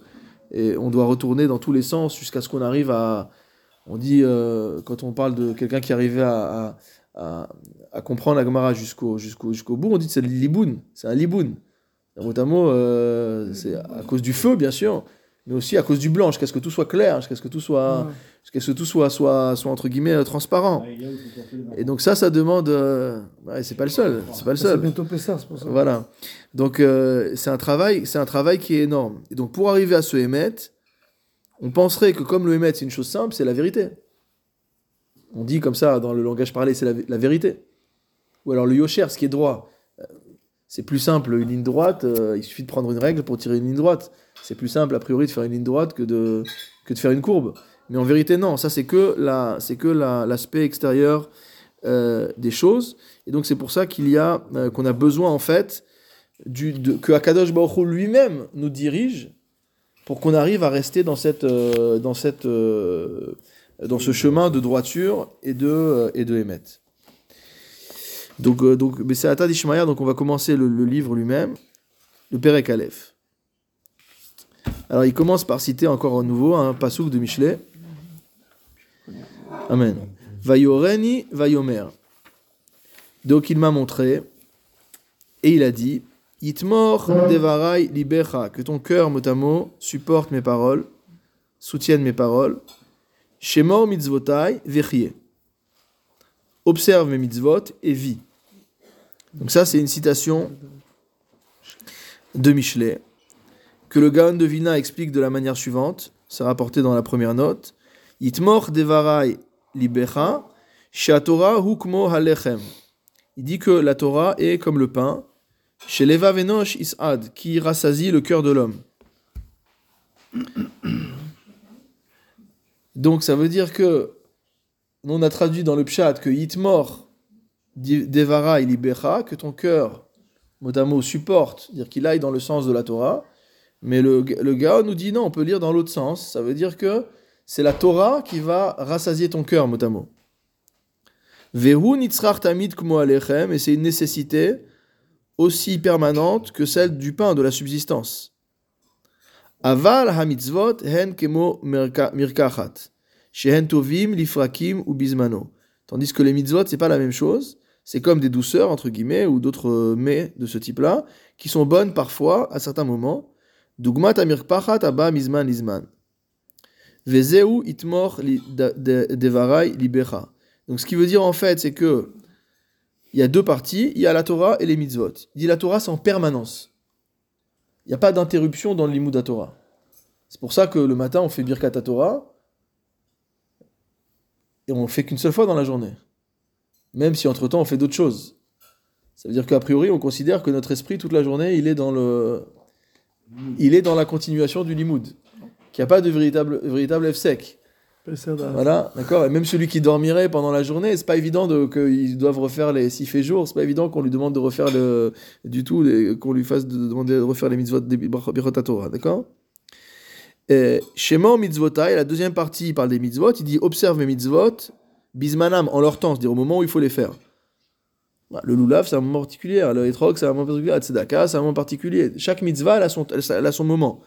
et on doit retourner dans tous les sens jusqu'à ce qu'on arrive à. On dit, euh, quand on parle de quelqu'un qui arrivait à, à, comprendre l'Agmara jusqu'au jusqu'au jusqu'au bout, on dit que c'est le liboun, c'est un liboun. Mot, euh, c'est à cause du feu, bien sûr, mais aussi à cause du blanc, jusqu'à ce que tout soit clair, jusqu'à ce que tout soit. Jusqu'à ce que tout soit, soit, soit entre guillemets euh, transparent. Et donc ça, ça demande. euh, ouais, c'est pas le seul, c'est pas le seul. bientôt Pessah, c'est pour ça. Voilà. Donc euh, c'est un travail, c'est un travail qui est énorme. Et donc pour arriver à ce émet, on penserait que comme le émet c'est une chose simple, c'est la vérité. On dit comme ça dans le langage parlé, c'est la, la vérité. Ou alors le yosher, ce qui est droit. Euh, C'est plus simple, une ligne droite, euh, il suffit de prendre une règle pour tirer une ligne droite. C'est plus simple a priori de faire une ligne droite que de, que de faire une courbe. Mais en vérité, non, ça c'est que la- l'aspect extérieur euh, des choses. Et donc c'est pour ça qu'il y a euh, qu'on a besoin en fait que Akadosh Baruch lui-même nous dirige pour qu'on arrive à rester dans cette euh, dans cette dans ce chemin de droiture et de et de émet. Donc donc mais c'est Ata d'Ishmaïa, donc on va commencer le, livre lui-même, le Perek Aleph. Alors il commence par citer encore à nouveau un pasouk de Michelet. Amen. Vayoreni vayomer. Donc il m'a montré et il a dit Itmor devarai libecha, que ton cœur mot à mot supporte mes paroles, soutienne mes paroles. Shemor mitzvotai vechie. Observe mes mitzvot et vis. Donc ça c'est une citation de Michelet que le Gaon de Vina explique de la manière suivante, c'est rapporté dans la première note. Libecha. Il dit que la Torah est comme le pain, Venosh qui rassasie le cœur de l'homme. Donc ça veut dire que, on a traduit dans le pshat que Yitmor Devara Ilibecha, que ton cœur, mot à mot, supporte, dire qu'il aille dans le sens de la Torah. Mais le, le Gaon nous dit non, on peut lire dans l'autre sens. Ça veut dire que c'est la Torah qui va rassasier ton cœur, mot à mot. Tamid kmo alechem, et c'est une nécessité aussi permanente que celle du pain, de la subsistance. Aval hamitzvot hen kemo mirka- mirkachat, shehen tovim lifrakim ou bismano. Tandis que les mitzvot, c'est pas la même chose. C'est comme des douceurs, entre guillemets, ou d'autres mets de ce type-là, qui sont bonnes parfois, à certains moments. Dugmat amirkpachat abba mizman. Vezeu itmor devarai libecha. Donc ce qui veut dire en fait, c'est que il y a deux parties, il y a la Torah et les mitzvot. Il dit la Torah, c'est en permanence. Il n'y a pas d'interruption dans le limud Torah. C'est pour ça que le matin, on fait Birkat Torah et on le fait qu'une seule fois dans la journée. Même si entre-temps, on fait d'autres choses. Ça veut dire qu'a priori, on considère que notre esprit, toute la journée, il est dans, le... il est dans la continuation du limud. Qu'il n'y a pas de véritable, véritable F-sec. Voilà, d'accord. Et même celui qui dormirait pendant la journée, c'est pas évident de qu'ils doivent refaire les s'il fait jour, c'est pas évident qu'on lui demande de refaire le du tout, qu'on lui fasse de, demander de refaire les mitzvot des Torah, d'accord. Et Shemor mitzvotai, la deuxième partie, il parle des mitzvot, il dit observe mes mitzvot, bismanam en leur temps, c'est-à-dire au moment où il faut les faire. Le lulav, c'est un moment particulier, le etrog, c'est un moment particulier, la tzedaka, c'est un moment particulier. Chaque mitzvah, elle a son, elle a son moment.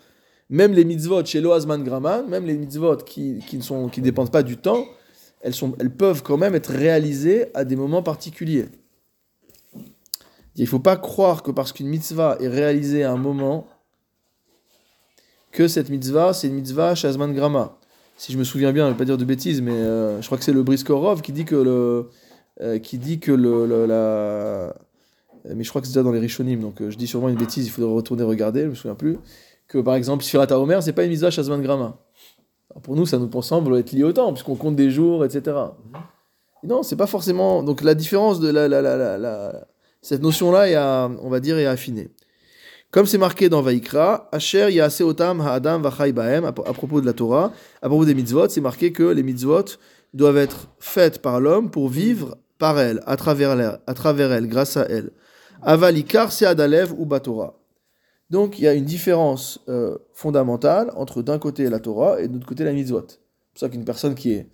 Même les mitzvot chez Loazman Graman, même les mitzvot qui, qui ne sont, qui dépendent pas du temps, elles, sont, elles peuvent quand même être réalisées à des moments particuliers. Il ne faut pas croire que parce qu'une mitzvah est réalisée à un moment, que cette mitzvah, c'est une mitzvah Shazman Grama. Si je me souviens bien, je ne vais pas dire de bêtises, mais euh, je crois que c'est le Briskorov qui dit que le. euh, qui dit que le, la. Mais je crois que c'est déjà dans les Rishonim, donc euh, je dis sûrement une bêtise, il faudrait retourner regarder, je me souviens plus. Que par exemple, Sfirat Omer, c'est pas une mitzvah Shazman Grama. Alors, pour nous, ça nous semble être lié au temps, puisqu'on compte des jours, etc. Et non, c'est pas forcément. Donc la différence de la, cette notion-là est, à- on va dire, est affinée. Comme c'est marqué dans Vaikra, Asher Yaase Otam Ha'adam Vachai Bahem, à à propos de la Torah, à propos des mitzvot, c'est marqué que les mitzvot doivent être faites par l'homme pour vivre par elle, à travers elle, à travers elle grâce à elle. Avalikar Seadalev ou Batora. Donc il y a une différence euh, fondamentale entre d'un côté la Torah et de l'autre côté la mitzvot. C'est pour ça qu'une personne qui est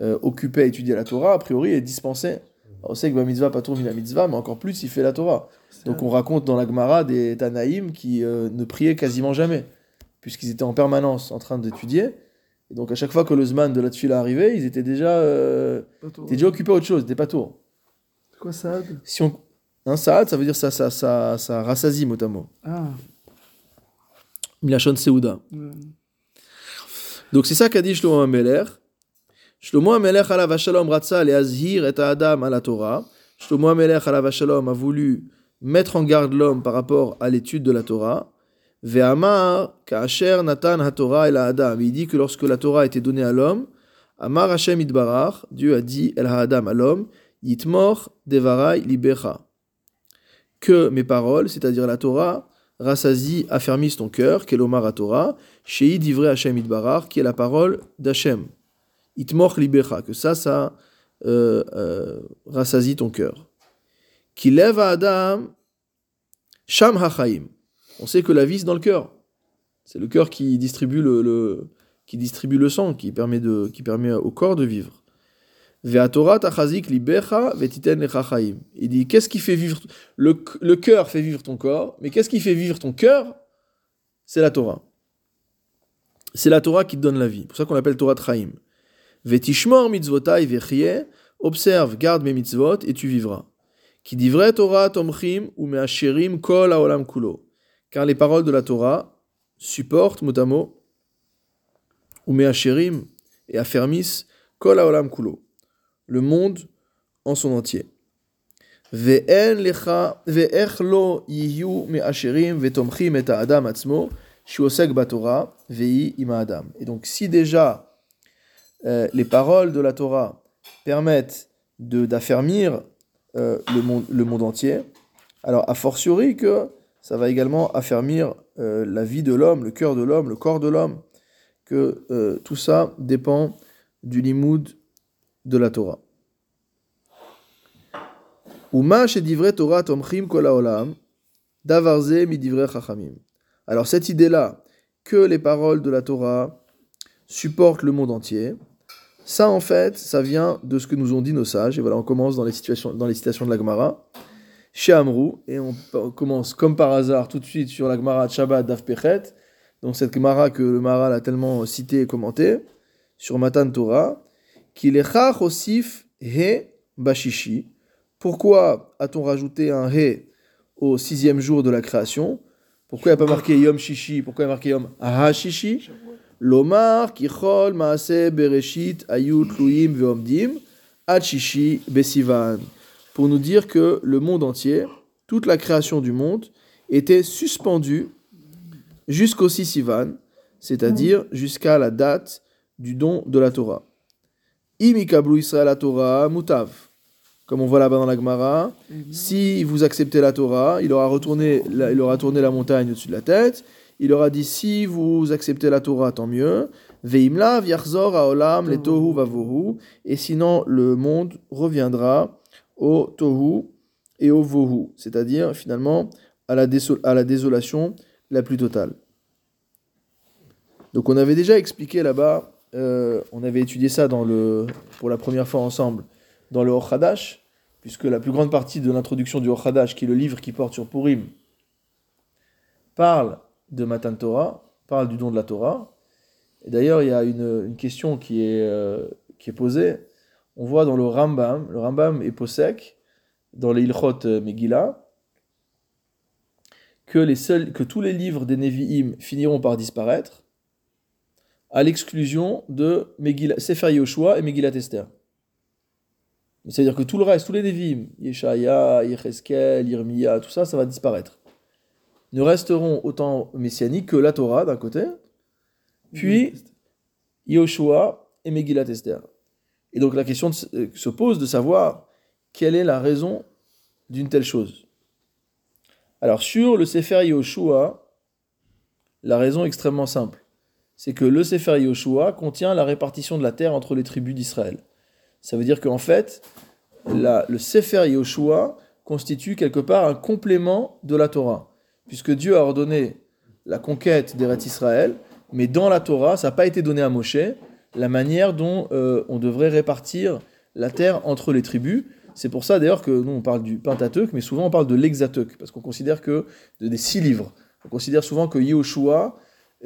euh, occupée à étudier la Torah, a priori, est dispensée. Alors, on sait que la mitzvah, pas la mitzvah, mais encore plus, il fait la Torah. Donc on raconte dans la Gemara des Tanaïm qui euh, ne priaient quasiment jamais, puisqu'ils étaient en permanence en train d'étudier. Et donc à chaque fois que le Zman de la Tfila arrivait, ils étaient déjà, étaient déjà occupés à autre chose, ils n'étaient pas tour. C'est quoi Saad? Si on... Un Saad, ça veut dire ça, ça, ça, ça rassasie mot à mot. Ah. Milachon Seuda. ouais. Donc c'est ça qu'a dit Shlomo Ameler. Shlomo Ameler alav hashalom ratza le azhir et adam à la Torah. Shlomo Ameler alav hashalom a voulu mettre en garde l'homme par rapport à l'étude de la Torah. Ve'amar ka'asher natan ha-Torah el adam. Il dit que lorsque la Torah a été donnée à l'homme, Amar Hashem itbarach, Dieu a dit el ha-adam à l'homme, yitmor devarai libecha. Que mes paroles, c'est-à-dire la Torah, rassasie, affermissent ton cœur, kelomar à Torah, Shei divrei Hashem itbarach, qui est la parole d'Hachem. Itmor libecha, que ça, ça euh, euh, rassasie ton cœur. Qui lève à Adam, Sham hachaim. On sait que la vie, c'est dans le cœur. C'est le cœur qui distribue le, qui distribue le sang, qui permet au corps de vivre. Il dit, qu'est-ce qui fait vivre... Le, cœur fait vivre ton corps, mais qu'est-ce qui fait vivre ton cœur? C'est la Torah. C'est la Torah qui te donne la vie. C'est pour ça qu'on l'appelle Torah Traim. Vetishmor mitzvotai vechie. Observe, garde mes mitzvot et tu vivras. Qui dit vrai Torah tomchim ou me'asherim kol haolam kulo. Car les paroles de la Torah supportent mot à mot ou me'asherim et affermissent kol haolam kulo. Le monde en son entier. Et donc, si déjà euh, les paroles de la Torah permettent d'affermir euh, le, monde, le monde entier, alors a fortiori que ça va également affermir euh, la vie de l'homme, le cœur de l'homme, le corps de l'homme, que tout ça dépend du limoud de la Torah. Uma Torah tomchim kol davarze midivre chachamim. Alors cette idée-là, que les paroles de la Torah supportent le monde entier, ça en fait, ça vient de ce que nous ont dit nos sages. Et voilà, on commence dans les, situations, dans les citations de la Gemara, chez Amrou, et on, commence comme par hasard tout de suite sur la Gemara Shabbat d'Af Pechet, donc cette Gemara que le Maharal a tellement cité et commenté, sur Matan Torah, qui les osif he bashishi. Pourquoi a-t-on rajouté un he au sixième jour de la création? Pourquoi il n'y a pas marqué Yom Shishi? Pourquoi il y a marqué Yom Ha-Shishi? Lomar, Kichol, Maase, Bereshit, Ayut, Luim, Veomdim, Ad-Shishi, Besivan. Pour nous dire que le monde entier, toute la création du monde, était suspendue jusqu'au 6 Sivan, c'est-à-dire jusqu'à la date du don de la Torah. Imikablu Israël la Torah, Mutav. Comme on voit là-bas dans la Gemara, si vous acceptez la Torah, il aura, retourné la, il aura tourné la montagne au-dessus de la tête. Il aura dit si vous acceptez la Torah, tant mieux. Veimla viachzor haolam le tohu vavohu. Et sinon, le monde reviendra au tohu et au vohu, c'est-à-dire finalement à la, à la désolation la plus totale. Donc on avait déjà expliqué là-bas, euh, on avait étudié ça dans le, pour la première fois ensemble dans le Ochadash, puisque la plus grande partie de l'introduction du Ochadash, qui est le livre qui porte sur Purim, parle de Matan Torah, parle du don de la Torah. Et d'ailleurs, il y a une, une question qui est, euh, qui est posée. On voit dans le Rambam, le Rambam est posek, dans les Ilchot euh, Megillah, que, les seuls, que tous les livres des Nevi'im finiront par disparaître, à l'exclusion de Megillah, Sefer Yoshua et Megillat Esther. C'est-à-dire que tout le reste, tous les Nevi'im, Yeshaya, Yecheskel, Yirmiya, tout ça, ça va disparaître. Ne resteront autant messianiques que la Torah d'un côté, puis Yoshua et Megillat Esther. Et donc la question euh, se pose de savoir quelle est la raison d'une telle chose. Alors sur le Sefer Yoshua, la raison est extrêmement simple. C'est que le Sefer Yoshua contient la répartition de la terre entre les tribus d'Israël. Ça veut dire qu'en fait, le Sefer Yoshua constitue quelque part un complément de la Torah. Puisque Dieu a ordonné la conquête d'Eretz Israël, mais dans la Torah, ça n'a pas été donné à Moshe, la manière dont euh, on devrait répartir la terre entre les tribus. C'est pour ça d'ailleurs que nous on parle du Pentateuque, mais souvent on parle de l'Hexateuque, parce qu'on considère que de- des six livres. On considère souvent que Yehoshua,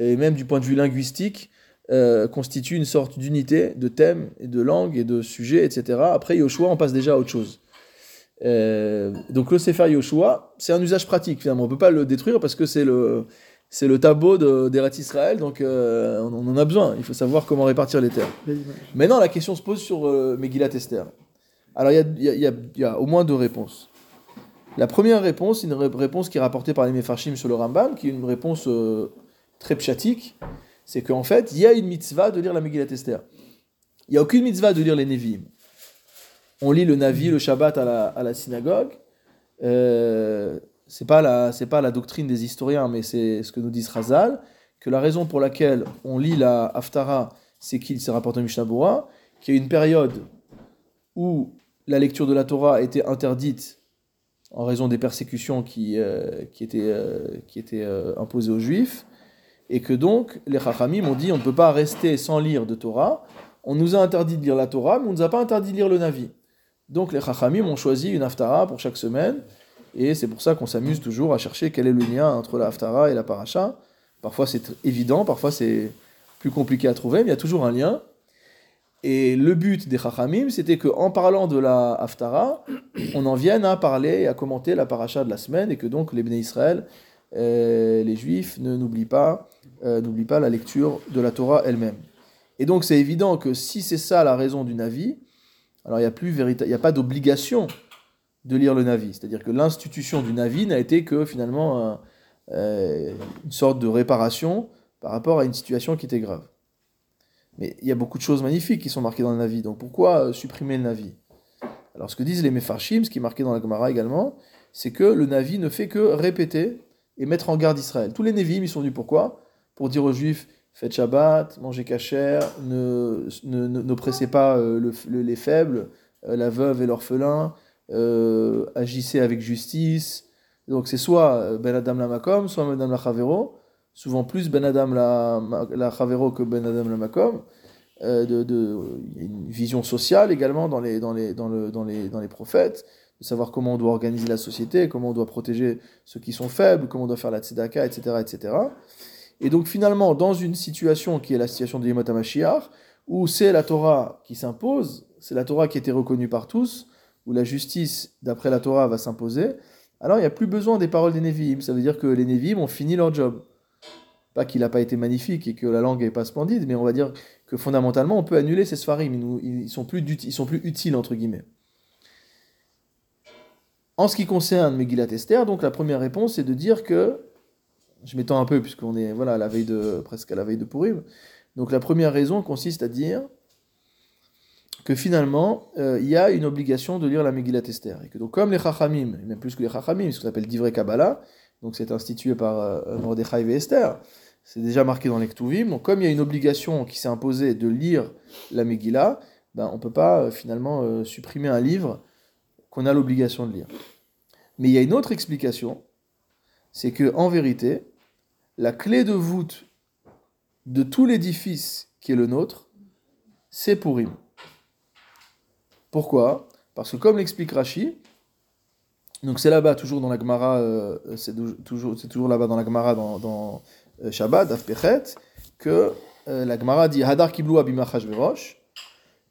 et même du point de vue linguistique, euh, constitue une sorte d'unité de thème et de langue et de sujet, etc. Après Yehoshua, on passe déjà à autre chose. Euh, donc le Sefer Yoshua, c'est un usage pratique finalement. On peut pas le détruire parce que c'est le c'est le tableau de- d'Eretz Israël, donc euh, on, on en a besoin. Il faut savoir comment répartir les terres. Maintenant, la question se pose sur Megillat Esther. Alors, il y y y y a au moins deux réponses. La première réponse, une ré- réponse qui est rapportée par les Mefarshim sur le Rambam, qui est une réponse très pshatique. C'est qu'en fait, il y a une mitzvah de lire la Megillat Esther. Il n'y a aucune mitzvah de lire les Nevi'im. On lit le Navi le Shabbat à la, synagogue. Euh, c'est pas la c'est pas la doctrine des historiens, mais c'est ce que nous disent Razal, que la raison pour laquelle on lit la Haftara, c'est qu'il s'est rapporté au Mishnah Bora, qu'il y a une période où la lecture de la Torah été interdite en raison des persécutions qui, euh, qui étaient, euh, qui étaient euh, imposées aux Juifs, et que donc les Chachamim ont dit on ne peut pas rester sans lire de Torah, on nous a interdit de lire la Torah, mais on ne nous a pas interdit de lire le Navi. Donc les Chachamim ont choisi une Haftara pour chaque semaine, et c'est pour ça qu'on s'amuse toujours à chercher quel est le lien entre la Haftara et la Paracha. Parfois c'est évident, parfois c'est plus compliqué à trouver, mais il y a toujours un lien. Et le but des Chachamim, c'était qu'en parlant de la Haftara, on en vienne à parler et à commenter la Paracha de la semaine, et que donc les Béné Israël, euh, les Juifs, ne n'oublient pas, euh, n'oublient pas la lecture de la Torah elle-même. Et donc c'est évident que si c'est ça la raison du Navi, alors il n'y a, plus a pas d'obligation de lire le Navi. C'est-à-dire que l'institution du Navi n'a été que finalement euh, une sorte de réparation par rapport à une situation qui était grave. Mais il y a beaucoup de choses magnifiques qui sont marquées dans le Navi. Donc pourquoi euh, supprimer le Navi? Alors ce que disent les Mefarshim, ce qui est marqué dans la Gemara également, c'est que le Navi ne fait que répéter et mettre en garde Israël. Tous les Nevi'im, ils sont venus pourquoi? Pour dire aux Juifs, faites Shabbat, mangez kasher, ne, n'oppressez pas euh, le- le- les faibles, euh, la veuve et l'orphelin, euh, agissez avec justice. Donc c'est soit Ben Adam la Makom, soit Ben Adam la Chavero, souvent plus Ben Adam la, la Chavero que Ben Adam la Makom. De- il y a une vision sociale également dans les, dans, les, dans, le, dans, les, dans les prophètes, de savoir comment on doit organiser la société, comment on doit protéger ceux qui sont faibles, comment on doit faire la tzedaka, etc. etc. Et donc finalement, dans une situation qui est la situation de Yemot où c'est la Torah qui s'impose, c'est la Torah qui a été reconnue par tous, où la justice, d'après la Torah, va s'imposer, alors il n'y a plus besoin des paroles des Nevi'im. Ça veut dire que les Nevi'im ont fini leur job. Pas qu'il n'a pas été magnifique et que la langue n'est pas splendide, mais on va dire que fondamentalement, on peut annuler ces Sfarim. Ils, ils sont plus, ils sont plus utiles, entre guillemets. En ce qui concerne Megillat Esther, donc la première réponse, c'est de dire que, je m'étends un peu puisqu'on est voilà, à la veille de, presque à la veille de Purim, donc la première raison consiste à dire que finalement, euh, il y a une obligation de lire la Megillat Esther. Et que donc, comme les Chachamim, même plus que les Chachamim, ce qu'on appelle Divrei Kabbalah, donc c'est institué par euh, Mordechai et Esther, c'est déjà marqué dans les Ktuvim, donc comme il y a une obligation qui s'est imposée de lire la Megillah, ben, on peut pas euh, finalement euh, supprimer un livre qu'on a l'obligation de lire. Mais il y a une autre explication, c'est que en vérité, la clé de voûte de tout l'édifice qui est le nôtre, c'est Purim. Pourquoi? Parce que comme l'explique Rashi, donc c'est là-bas toujours dans la Gemara, euh, c'est toujours, là-bas dans la Gemara dans, euh, Shabbat, que euh, la Gemara dit Hadar Kiblu Abima Achashverosh,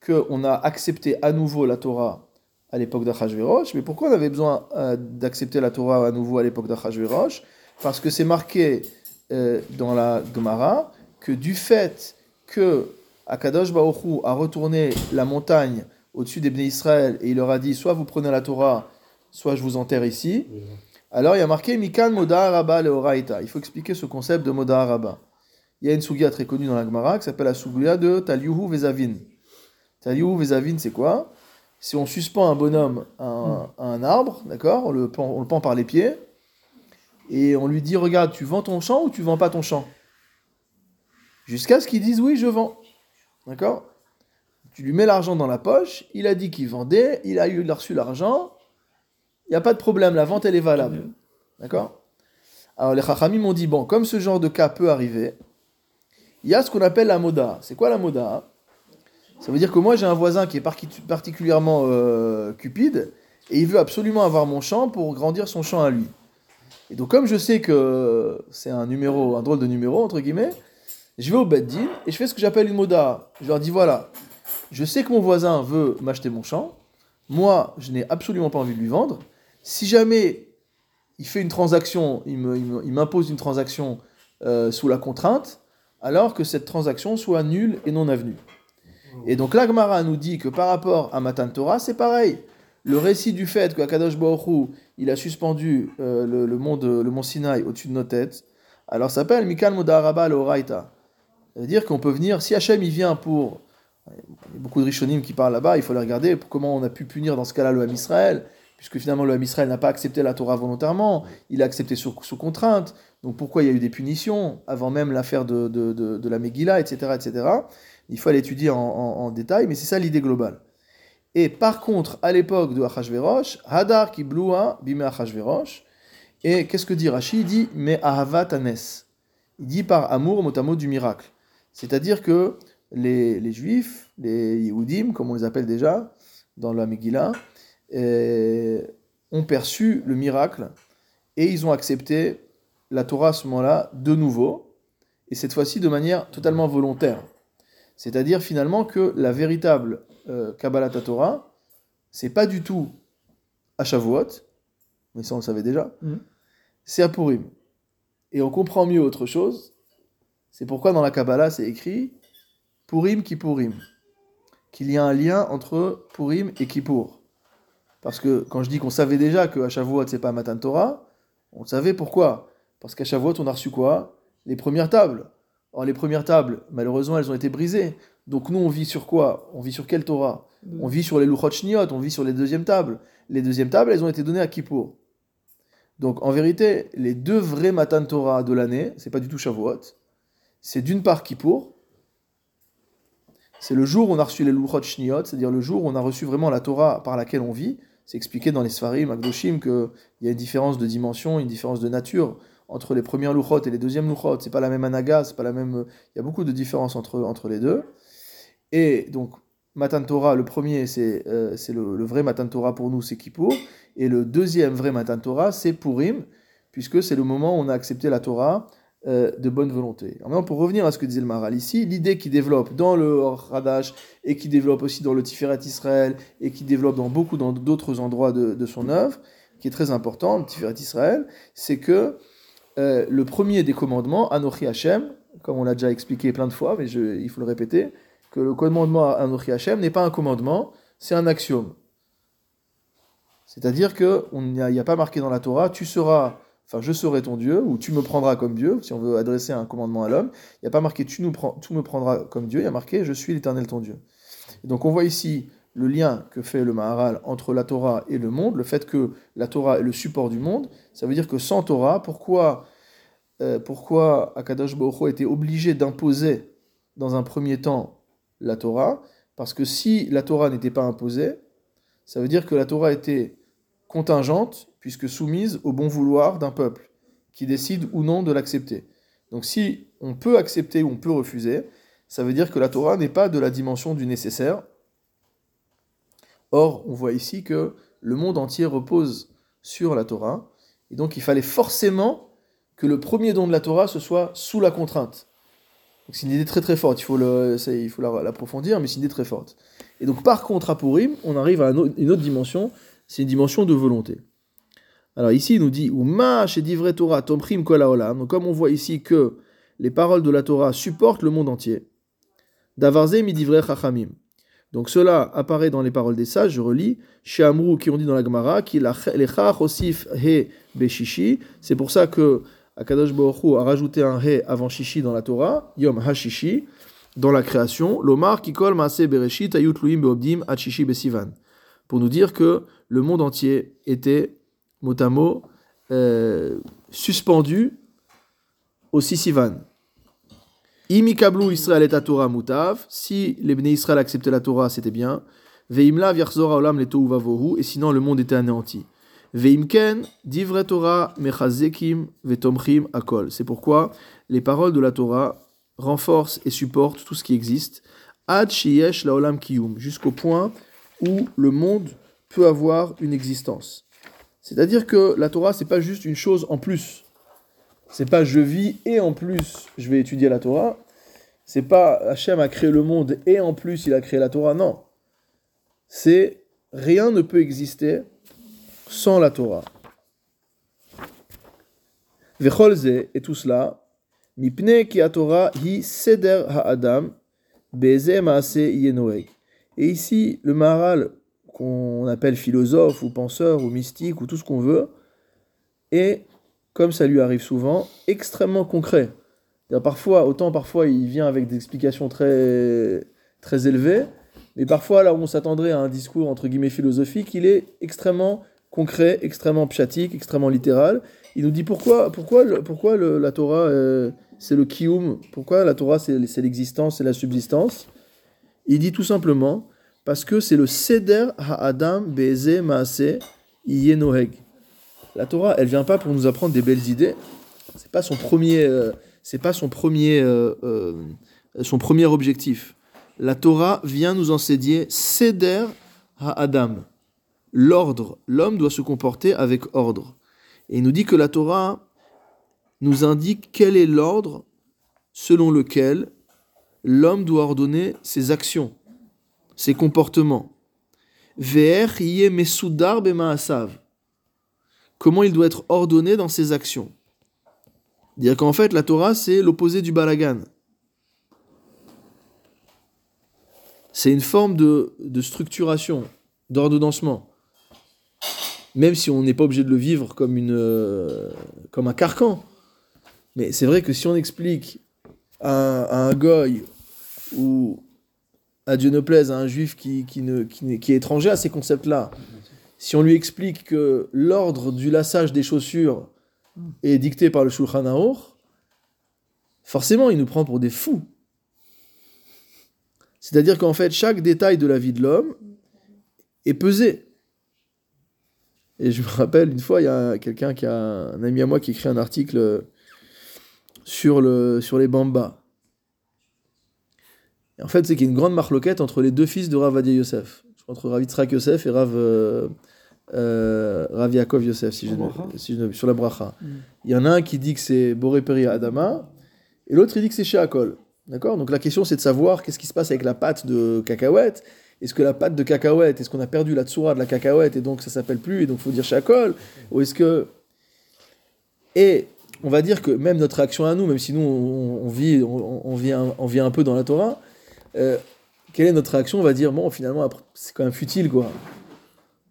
qu'on a accepté à nouveau la Torah à l'époque d'Achashverosh. Mais pourquoi on avait besoin d'accepter la Torah à nouveau à l'époque d'Achashverosh Parce que c'est marqué euh, dans la Gemara que du fait que Akadosh Baruch Hu a retourné la montagne au-dessus des Bnei Israël et il leur a dit soit vous prenez la Torah, soit je vous enterre ici. Alors il y a marqué Mikan Moda Rabba Leoraita. Il faut expliquer ce concept de Moda Rabba. Il y a une sugia très connue dans la Gemara qui s'appelle la sugia de Taliuhu Vezavin. Taliuhu Vezavin, c'est quoi? Si on suspend un bonhomme à un, à un arbre, d'accord on le pend par les pieds, et on lui dit Regarde, tu vends ton champ ou tu vends pas ton champ? Jusqu'à ce qu'il dise Oui, je vends. D'accord? Tu lui mets l'argent dans la poche, il a dit qu'il vendait, il a, eu, il a reçu l'argent, il n'y a pas de problème, la vente elle est valable. D'accord? Alors les Chachamim m'ont dit Bon, comme ce genre de cas peut arriver, il y a ce qu'on appelle la moda. C'est quoi la moda? Ça veut dire que moi j'ai un voisin qui est parti- particulièrement euh, cupide et il veut absolument avoir mon champ pour grandir son champ à lui. Et donc comme je sais que c'est un numéro, un drôle de numéro entre guillemets, je vais au Beddin et je fais ce que j'appelle une moda. Je leur dis voilà, je sais que mon voisin veut m'acheter mon champ, moi je n'ai absolument pas envie de lui vendre. Si jamais il fait une transaction, il m'impose une transaction euh, sous la contrainte, alors que cette transaction soit nulle et non avenue. Et donc l'Agmara nous dit que par rapport à Matan Torah, c'est pareil. Le récit du fait que Akadosh il a suspendu euh, le, mont le Sinaï au-dessus de nos têtes, alors s'appelle Mikal Modaraba Loraita. Ça veut dire qu'on peut venir, si Hachem il vient pour. Il y a beaucoup de Rishonim qui parlent là-bas, il faut les regarder pour comment on a pu punir dans ce cas-là le Ham Israël, puisque finalement le Ham Israël n'a pas accepté la Torah volontairement, il a accepté sous, contrainte. Donc pourquoi il y a eu des punitions avant même l'affaire de, la Megillah, etc., etc. Il faut aller étudier en, en- en détail, mais c'est ça l'idée globale. Et par contre, à l'époque de Achashverosh, Hadar ki bloua bime Achashverosh, et qu'est-ce que dit Rashi? Il dit mais ahavat anes. Il dit par amour motamo du miracle. C'est-à-dire que les, les juifs, les Yehudim, comme on les appelle déjà dans la Megillah, euh, ont perçu le miracle et ils ont accepté la Torah à ce moment-là de nouveau, et cette fois-ci de manière totalement volontaire. C'est-à-dire finalement que la véritable euh, Kabbalah Torah, c'est pas du tout à Shavuot, mais ça on le savait déjà, Mhm. c'est à Purim. Et on comprend mieux autre chose, c'est pourquoi dans la Kabbalah c'est écrit Purim Kippurim, qu'il y a un lien entre Purim et Kippour. Parce que quand je dis qu'on savait déjà que à Shavuot c'est pas Matan Torah, on savait pourquoi Parce qu'à Shavuot on a reçu quoi? Les premières tables. Or les premières tables, malheureusement elles ont été brisées. Donc nous on vit sur quoi? On vit sur quelle Torah? On vit sur les Luchot Shniot, on vit sur les deuxièmes tables. Les deuxièmes tables elles ont été données à Kippour. Donc en vérité, les deux vrais Matan Torah de l'année, c'est pas du tout Shavuot, c'est d'une part Kippour, c'est le jour où on a reçu les Luchot Shniot, c'est-à-dire le jour où on a reçu vraiment la Torah par laquelle on vit. C'est expliqué dans les Sfarim, Agdoshim, qu'il y a une différence de dimension, une différence de nature entre les premières Luchot et les deuxièmes Luchot. C'est pas la même anaga, c'est pas la même. Il y a beaucoup de différences entre, entre les deux. Et donc, Matan Torah, le premier, c'est euh, le, vrai Matan Torah pour nous, c'est Kippour. Et le deuxième vrai Matan Torah, c'est Purim, puisque c'est le moment où on a accepté la Torah euh, de bonne volonté. Alors maintenant, pour revenir à ce que disait le Maral ici, l'idée qui développe dans le Hadash et qui développe aussi dans le Tiferet Israël et qui développe dans beaucoup d'autres endroits de, son œuvre, qui est très important, le Tiferet Israël, c'est que euh, le premier des commandements, Anochi Hashem, comme on l'a déjà expliqué plein de fois, mais il faut le répéter, que le commandement Anochi Hashem n'est pas un commandement, c'est un axiome. C'est-à-dire qu'il n'y a, pas marqué dans la Torah, tu seras, enfin je serai ton Dieu, ou tu me prendras comme Dieu, si on veut adresser un commandement à l'homme. Il n'y a pas marqué tu, nous prends, tu me prendras comme Dieu, il y a marqué je suis l'Éternel ton Dieu. Et donc on voit ici le lien que fait le Maharal entre la Torah et le monde, le fait que la Torah est le support du monde. Ça veut dire que sans Torah, pourquoi, euh, pourquoi Akadosh Baruch était obligé d'imposer dans un premier temps la Torah Parce que si la Torah n'était pas imposée, ça veut dire que la Torah était contingente, puisque soumise au bon vouloir d'un peuple, qui décide ou non de l'accepter. Donc si on peut accepter ou on peut refuser, ça veut dire que la Torah n'est pas de la dimension du nécessaire. Or, on voit ici que le monde entier repose sur la Torah, et donc il fallait forcément que le premier don de la Torah, ce soit sous la contrainte. C'est une idée très très forte, il faut le- il faut la- l'approfondir, mais c'est une idée très forte. Et donc par contre, à Purim, on arrive à une autre dimension, c'est une dimension de volonté. Alors ici, il nous dit, ou ma chez divrei Torah tomrim kol. Donc comme on voit ici que les paroles de la Torah supportent le monde entier, davarze mi divrei chachamim. Donc cela apparaît dans les paroles des sages, je relis, chez Amrou qui ont dit dans la Gemara, qui lechach osif he beshishi. C'est pour ça que Akadosh Hu a rajouté un he avant shishi dans la Torah, yom hashishi, dans la création, l'omar qui kol maase bereshit ayut luim beobdim hachishi besivan. Pour nous dire que le monde entier était mot euh, suspendu au Sivan. Imikablu Israël et Torah mutav. Si les Bnei Israël acceptaient la Torah, c'était bien. Veimla viachzor haolam le tohu vavohu. Et sinon, le monde était anéanti. Veimken divre Torah mechazekim vetomchim akol. C'est pourquoi les paroles de la Torah renforcent et supportent tout ce qui existe. Ad sheyesh laolam kiyum. Jusqu'au point où le monde peut avoir une existence. C'est-à-dire que la Torah, c'est pas juste une chose en plus. C'est pas je vis et en plus je vais étudier la Torah. C'est pas Hachem a créé le monde et en plus il a créé la Torah. Non. C'est rien ne peut exister sans la Torah. Et tout cela, mipne ki Torah hi seder ha'adam beze maase. Et ici, le Maharal, qu'on appelle philosophe ou penseur ou mystique ou tout ce qu'on veut, est, comme ça lui arrive souvent, extrêmement concret. Parfois, autant parfois il vient avec des explications très, très élevées, mais parfois là où on s'attendrait à un discours entre guillemets philosophique, il est extrêmement concret, extrêmement pshatique, extrêmement littéral. Il nous dit pourquoi, pourquoi, pourquoi la Torah euh, c'est le kiyum, pourquoi la Torah c'est l'existence, c'est la subsistance? Il dit tout simplement parce que c'est le seder ha'adam beze maase yenoheg. La Torah, elle vient pas pour nous apprendre des belles idées. C'est pas son premier, euh, c'est pas son premier, euh, son premier objectif. La Torah vient nous enseigner seder ha'adam, l'ordre. L'homme doit se comporter avec ordre. Et il nous dit que la Torah nous indique quel est l'ordre selon lequel l'homme doit ordonner ses actions, ses comportements. Yeh mesudar bema'asav. Comment il doit être ordonné dans ses actions. Dire qu'en fait, la Torah, c'est l'opposé du balagan. C'est une forme de structuration, d'ordonnancement. Même si on n'est pas obligé de le vivre comme, euh, un carcan. Mais c'est vrai que si on explique à, un goy ou à Dieu ne plaise, à un juif qui, qui, ne, qui est étranger à ces concepts-là, si on lui explique que l'ordre du lassage des chaussures est dicté par le Shulchan Aruch, forcément il nous prend pour des fous. C'est-à-dire qu'en fait, chaque détail de la vie de l'homme est pesé. Et je me rappelle, une fois, il y a quelqu'un qui a un ami à moi qui écrit un article sur, le, sur les bambas. Et en fait, c'est qu'il y a une grande marloquette entre les deux fils de Rav Adia Yosef. Entre Rav Yitzhak Yosef et Rav, euh, euh, Rav Yaakov Yosef, si je, si je sur la bracha. Mm. Il y en a un qui dit que c'est Boré Peri Adama, et l'autre il dit que c'est Sheakol. D'accord? Donc la question c'est de savoir qu'est-ce qui se passe avec la pâte de cacahuète. Est-ce que la pâte de cacahuète, est-ce qu'on a perdu la tsura de la cacahuète et donc ça s'appelle plus et donc faut dire Sheakol Ou est-ce que. Et on va dire que même notre réaction à nous, même si nous on, vit, on, un, on un peu dans la Torah, euh, quelle est notre réaction On va dire bon, finalement, c'est quand même futile quoi.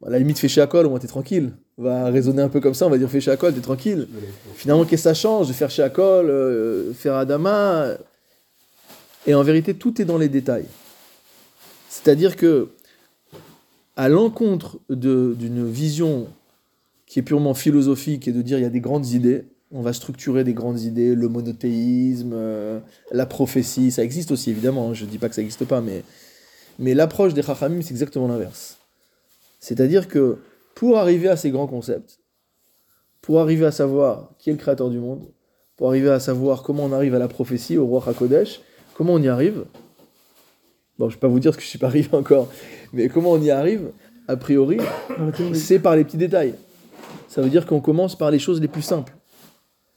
À la limite, fais Sheakol, au moins t'es tranquille. On va raisonner un peu comme ça, on va dire fais Sheakol, t'es tranquille. Finalement, qu'est-ce que ça change de faire Sheakol, euh, faire Adama? Et en vérité, tout est dans les détails. C'est-à-dire que, à l'encontre d'une vision qui est purement philosophique et de dire il y a des grandes idées, on va structurer des grandes idées, le monothéisme, euh, la prophétie, ça existe aussi évidemment, hein, je ne dis pas que ça n'existe pas, mais, mais l'approche des Chachamim, c'est exactement l'inverse. C'est-à-dire que pour arriver à ces grands concepts, pour arriver à savoir qui est le créateur du monde, pour arriver à savoir comment on arrive à la prophétie, au roi Hakodesh, comment on y arrive Bon, je ne vais pas vous dire ce que je ne suis pas arrivé encore, mais comment on y arrive, a priori, théorie. c'est par les petits détails. Ça veut dire qu'on commence par les choses les plus simples.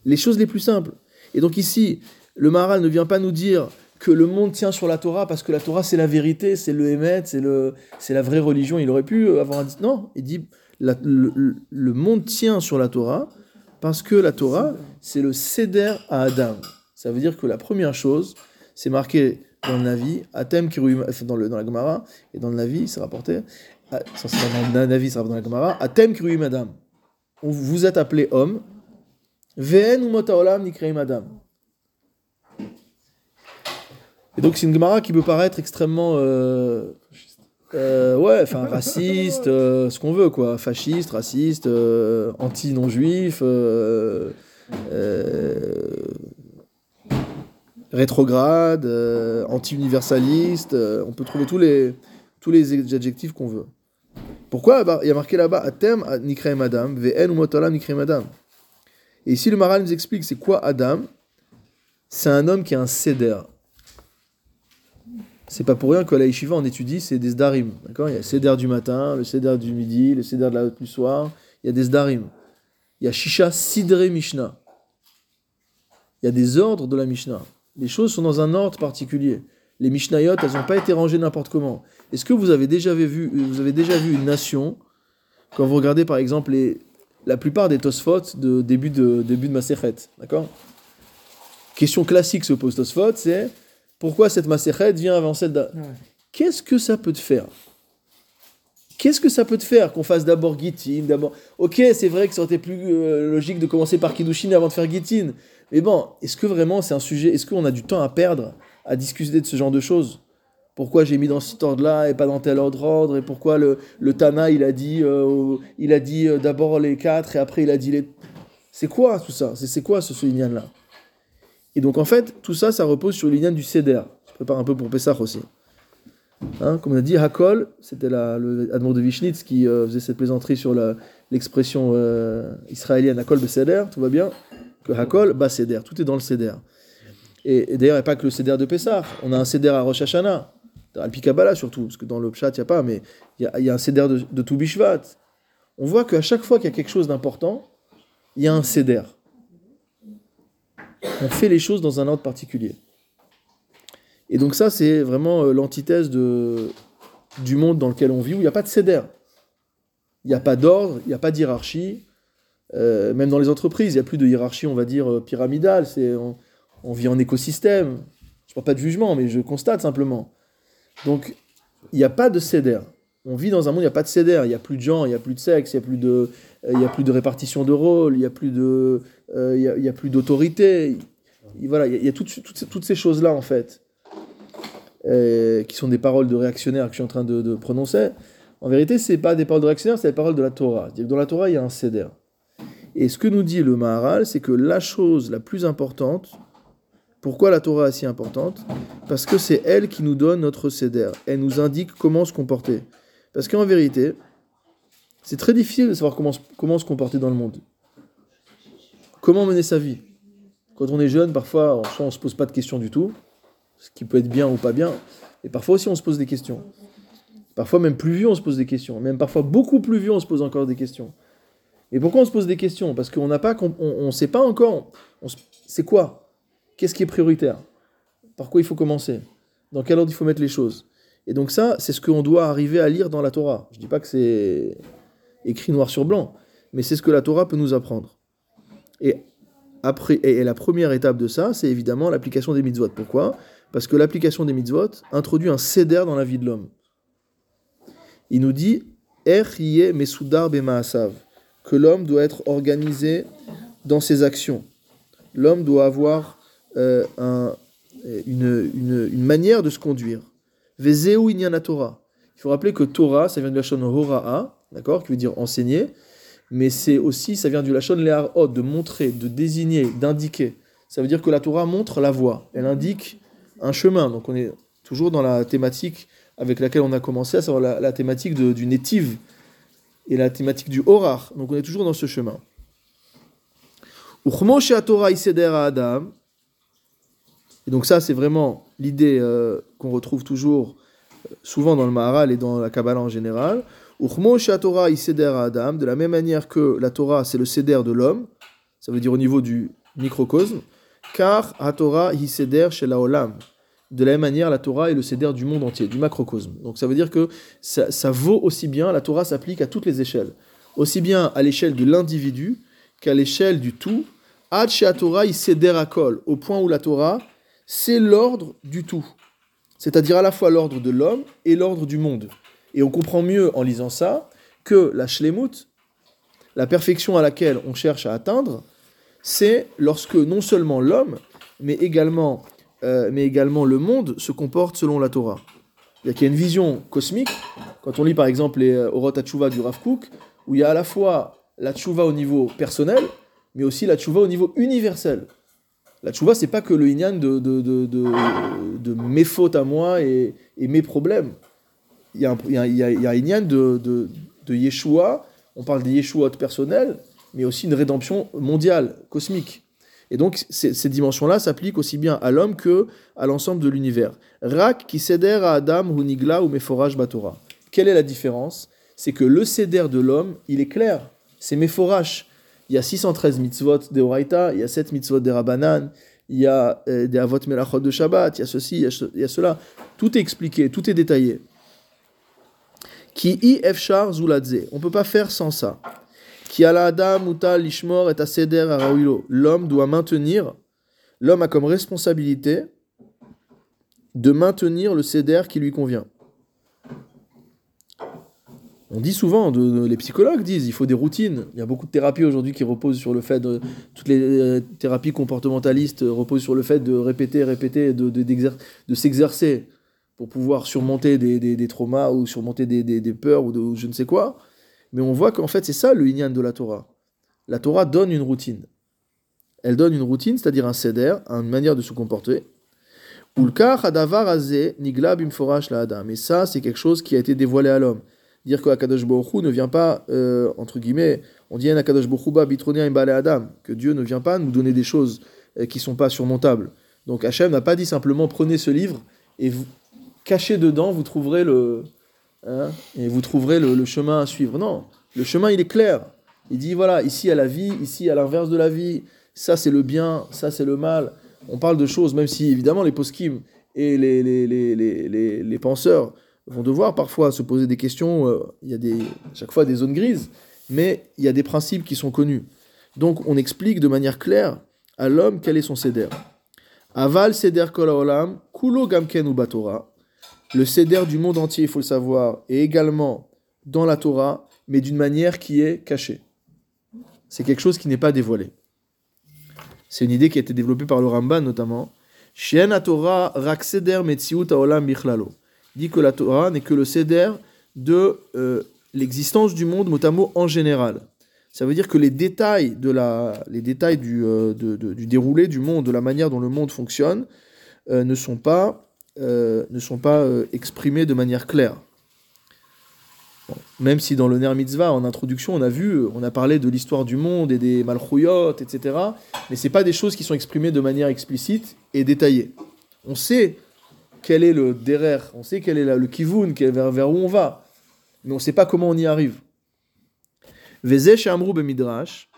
Les choses les plus simples. Et donc ici, le Maharal ne vient pas nous dire que le monde tient sur la Torah parce que la Torah c'est la vérité, c'est le Hémet, c'est le, c'est la vraie religion. Il aurait pu avoir un non. Il dit la- le, le- le monde tient sur la Torah parce que la Torah c'est le céder à Adam. Ça veut dire que la première chose, c'est marqué dans le Navi, Atem dans, le, dans la Gemara, et dans le Navi, c'est rapporté, ça, c'est dans le Navi, c'est rapporté dans la Gemara, Atem Kiruim Adam. On- Vous êtes appelé homme, Ve'en umot haolam nikreim Adam. Et donc c'est une Gemara qui peut paraître extrêmement... euh, euh, ouais, enfin raciste, euh, ce qu'on veut quoi, fasciste, raciste, anti-non-juif, rétrograde, euh, anti-universaliste, euh, on peut trouver tous les, tous les adjectifs qu'on veut. Pourquoi Bah, Il y a marqué là-bas Atem Nikreim Adam, Ve'en umotalam Nikreim Adam. Et ici le Maral nous explique c'est quoi Adam? C'est un homme qui a un seder. C'est pas pour rien que la yeshiva on étudie, c'est des sdarim. D'accord? Il y a le seder du matin, le seder du midi, le seder de la, du soir. Il y a des sdarim. Il y a Shisha Sidre Mishnah. Il y a des ordres de la Mishnah. Les choses sont dans un ordre particulier. Les Mishnayot, elles n'ont pas été rangées n'importe comment. Est-ce que vous avez déjà vu, vous avez déjà vu une nation, quand vous regardez par exemple les, la plupart des Tosfot de début de, début de Maserhet, d'accord? Question classique se pose Tosfot, c'est pourquoi cette Maserhet vient avant celle d'a- Ouais. Qu'est-ce que ça peut te faire? Qu'est-ce que ça peut te faire qu'on fasse d'abord Gittin, d'abord... Ok, c'est vrai que ça aurait été plus euh, logique de commencer par Kiddushin avant de faire Gittin. Mais bon, est-ce que vraiment c'est un sujet... Est-ce qu'on a du temps à perdre à discuter de ce genre de choses? Pourquoi j'ai mis dans cet ordre-là et pas dans tel autre ordre? Et pourquoi le, Tana, il a dit, euh, dit euh, d'abord les quatre et après il a dit les... C'est quoi tout ça? C'est quoi ce, ce là Et donc en fait, tout ça, ça repose sur l'ignan du Seder. Je prépare un peu pour Pessah aussi. Hein, comme on a dit, Hakol, c'était le de Vishnitz qui euh, faisait cette plaisanterie sur l'expression israélienne Hakol Beseder, tout va bien, que Hakol, bah Seder, tout est dans le Seder. Et, d'ailleurs, il n'y a pas que le Seder de Pessah, on a un Seder à Rosh Hashanah, à Kabbalah surtout, parce que dans le Pshat, il n'y a pas, mais il y a, un Seder de, de Tu Bishvat. On voit qu'à chaque fois qu'il y a quelque chose d'important, il y a un Seder. On fait les choses dans un ordre particulier. Et donc ça, c'est vraiment euh, l'antithèse de, du monde dans lequel on vit, où il n'y a pas de céder. Il n'y a pas d'ordre, il n'y a pas de hiérarchie. Euh, même dans les entreprises, il n'y a plus de hiérarchie, on va dire, euh, pyramidale. On, vit en écosystème. Je ne parle pas de jugement, mais je constate simplement. Donc, il n'y a pas de céder. On vit dans un monde où il n'y a pas de céder. Il n'y a plus de gens, il n'y a plus de sexe, il n'y a, plus de, euh, répartition de rôle, il n'y a plus euh, d'autorité. Il- Voilà, il y a, toutes, ces- choses-là, en fait euh, qui sont des paroles de réactionnaires que je suis en train de, prononcer, en vérité, c'est pas des paroles de réactionnaires, c'est des paroles de la Torah. Dans la Torah, il y a un céder. Et ce que nous dit le Maharal, c'est que la chose la plus importante, pourquoi la Torah est si importante? Parce que c'est elle qui nous donne notre céder. Elle nous indique comment se comporter. Parce qu'en vérité, c'est très difficile de savoir comment, se- comment se comporter dans le monde. Comment mener sa vie? Quand on est jeune, parfois, on- on se pose pas de questions du tout, ce qui peut être bien ou pas bien. Et parfois aussi, on se pose des questions. Parfois, même plus vieux, on se pose des questions. Même parfois, beaucoup plus vieux, on se pose encore des questions. Et pourquoi on se pose des questions? Parce qu'on n'a pas, on, on sait pas encore. C'est quoi? Qu'est-ce qui est prioritaire? Par quoi il faut commencer? Dans quel ordre il faut mettre les choses? Et donc ça, c'est ce qu'on doit arriver à lire dans la Torah. Je dis pas que c'est écrit noir sur blanc, mais c'est ce que la Torah peut nous apprendre. Et après, et la première étape de ça, c'est évidemment l'application des mitzvot. Pourquoi? Parce que l'application des mitzvot introduit un céder dans la vie de l'homme. Il nous dit Er yeh mesudar bemaasav que l'homme doit être organisé dans ses actions. L'homme doit avoir euh, un- une, une- manière de se conduire. Vezeu inyana. Il faut rappeler que Torah, ça vient du lachon hora'a, d'accord, qui veut dire enseigner, mais c'est aussi, ça vient du lachon le'arot, de montrer, de désigner, d'indiquer. Ça veut dire que la Torah montre la voie, elle indique un chemin. Donc on est toujours dans la thématique avec laquelle on a commencé, à savoir la, thématique du netiv et la thématique du horar. Donc on est toujours dans ce chemin. Torah iseder Adam. Et donc ça, c'est vraiment l'idée euh, qu'on retrouve toujours euh, souvent dans le Maharal et dans la Kabbalah en général. Torah iseder Adam, de la même manière que la Torah, c'est le seder de l'homme, ça veut dire au niveau du microcosme, car HaTorah hi seder shel haolam. De la même manière, la Torah est le seder du monde entier, du macrocosme. Donc ça veut dire que ça, vaut aussi bien, la Torah s'applique à toutes les échelles. Aussi bien à l'échelle de l'individu qu'à l'échelle du tout. Ad Torah hi seder akol, au point où la Torah, c'est l'ordre du tout. C'est-à-dire à la fois l'ordre de l'homme et l'ordre du monde. Et on comprend mieux en lisant ça que la shlemut, la perfection à laquelle on cherche à atteindre, c'est lorsque non seulement l'homme, mais également, euh, mais également le monde se comporte selon la Torah. Il y a une vision cosmique, quand on lit par exemple les euh, Orot HaTshuva du Rav Kook, où il y a à la fois la Tshuva au niveau personnel, mais aussi la Tshuva au niveau universel. La Tshuva, c'est pas que le Inyan de, de, de, de, mes fautes à moi et, mes problèmes. Il y a un, il Inyan de, de, de Yeshua, on parle des Yeshuot personnels, mais aussi une rédemption mondiale, cosmique. Et donc, ces, dimensions-là s'appliquent aussi bien à l'homme que à l'ensemble de l'univers. Rak qui céder à Adam ou Nigla ou Meforaj Batora. Quelle est la différence? C'est que le céder de l'homme, il est clair. C'est Meforach. Il y a 613 mitzvot de Horaïta, il y a 7 mitzvot de Rabbanan, il y a euh, des Avot Melachot de Shabbat, il y a ceci, il y a, cela. Tout est expliqué, tout est détaillé. Ki i efshar zuladze. On ne peut pas faire sans ça. Ki lishmor et aseder arawilo. L'homme doit maintenir, l'homme a comme responsabilité de maintenir le seder qui lui convient. On dit souvent, de- les psychologues disent, il faut des routines. Il y a beaucoup de thérapies aujourd'hui qui reposent sur le fait de, toutes les euh, thérapies comportementalistes reposent sur le fait de répéter, répéter, de, s'exercer pour pouvoir surmonter des, traumas ou surmonter des, peurs ou, ou je ne sais quoi. Mais on voit qu'en fait, c'est ça le inyan de la Torah. La Torah donne une routine. Elle donne une routine, c'est-à-dire un seder, une manière de se comporter. Et ça, c'est quelque chose qui a été dévoilé à l'homme. Dire que Akadosh Hu ne vient pas, euh, entre guillemets, on dit Akadosh adam, que Dieu ne vient pas nous donner des choses euh, qui sont pas surmontables. Donc Hachem n'a pas dit simplement prenez ce livre et vous cachez dedans, vous trouverez le, hein, et vous trouverez le, chemin à suivre. Non, le chemin il est clair. Il dit voilà, ici à la vie, ici à l'inverse de la vie, ça c'est le bien, ça c'est le mal. On parle de choses, même si évidemment les poskim et les, les, les, les, penseurs vont devoir parfois se poser des questions. euh, Il y a des, à chaque fois des zones grises, mais il y a des principes qui sont connus. Donc on explique de manière claire à l'homme quel est son seder. Aval seder kol haolam, kulo gamken u batora. Le seder du monde entier, il faut le savoir, est également dans la Torah, mais d'une manière qui est cachée. C'est quelque chose qui n'est pas dévoilé. C'est une idée qui a été développée par le Ramban notamment. Shien Torah rak seder haolam bichlalo. Dit que la Torah n'est que le seder de euh, l'existence du monde mot à mot en général. Ça veut dire que les détails, de la, les détails du, euh, de- de- du déroulé du monde, de la manière dont le monde fonctionne, euh, ne sont pas, euh, ne sont pas euh, exprimés de manière claire. Même si dans le Ner Mitzvah, en introduction, on a vu, euh, on a parlé de l'histoire du monde et des malchouyot, etc. Mais c'est pas des choses qui sont exprimées de manière explicite et détaillée. On sait quel est le derer, on sait quel est la- le kivun, quel- vers, vers où on va, mais on ne sait pas comment on y arrive. Vezeh shamru midrash,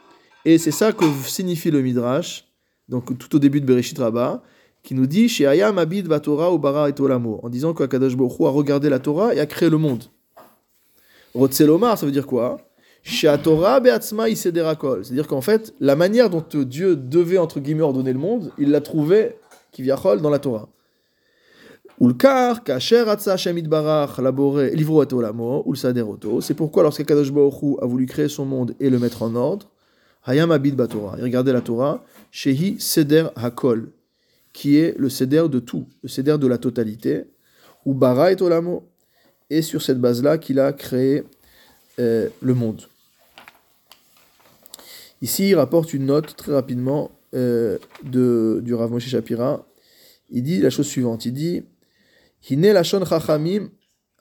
et c'est ça que signifie le midrash, donc tout au début de Bereshit Rabbah, qui nous dit chez Ayam Abid Batora ou Bara et Olamo, en disant qu'Akadosh Hu a regardé la Torah et a créé le monde. Rotzelomar, ça veut dire quoi? Torah Beatzma Isederakol, c'est-à-dire qu'en fait, la manière dont Dieu devait entre guillemets ordonner le monde, il l'a trouvé Kiviachol dans la Torah. Ulkar, Kacher Atsa Shemit Barach, Laboré, Livro et Olamo. C'est pourquoi lorsqu'Akadosh Hu a voulu créer son monde et le mettre en ordre, Hayam Abid Batora, il regardait la Torah, Shehi Seder Hakol, qui est le Seder de tout, le Seder de la totalité, ou Bara et Olamo. Et sur cette base-là qu'il a créé euh, le monde. Ici, il rapporte une note très rapidement euh, de, du Rav Moshe Shapira. Il dit la chose suivante. Il dit Hine lashon chachamim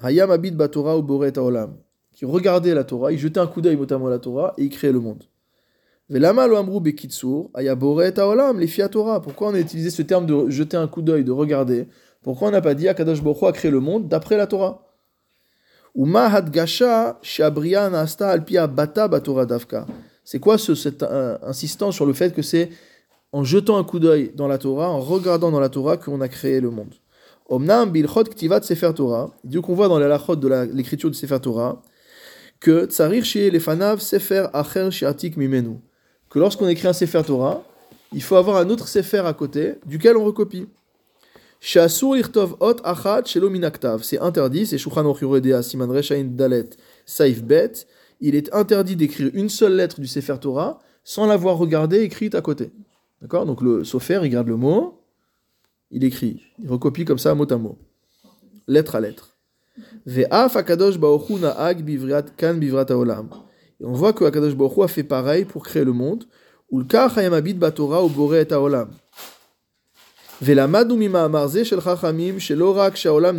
hayam abid batora ou boret. Qui regardait la Torah, il jetait un coup d'œil notamment à la Torah et il créait le monde. Pourquoi on a utilisé ce terme de jeter un coup d'œil, de regarder? Pourquoi on n'a pas dit Akadosh Baruch a créé le monde d'après la Torah? C'est quoi ce, cette euh, insistance sur le fait que c'est en jetant un coup d'œil dans la Torah, en regardant dans la Torah qu'on a créé le monde? Omnam bilchot ktivat sefer Torah. Dit qu'on voit dans la lachot de l'écriture du sefer Torah que tsarir shie lefanav sefer acher shiatik mimenu. Que lorsqu'on écrit un sefer Torah, il faut avoir un autre sefer à côté duquel on recopie. C'est interdit, c'est Dalet Saif Bet. Il est interdit d'écrire une seule lettre du sefer Torah sans l'avoir regardée écrite à côté. D'accord? Donc le sofer, il garde le mot, il écrit, il recopie comme ça mot à mot, lettre à lettre. Ve'af akadosh baochu na'ag bivriat kan bivrat haolam. Et on voit que Akadosh Baruch a fait pareil pour créer le monde. Ubore et haolam. Ve'lamadu mima'amar ze shel chachamim shelo rak sha'olam.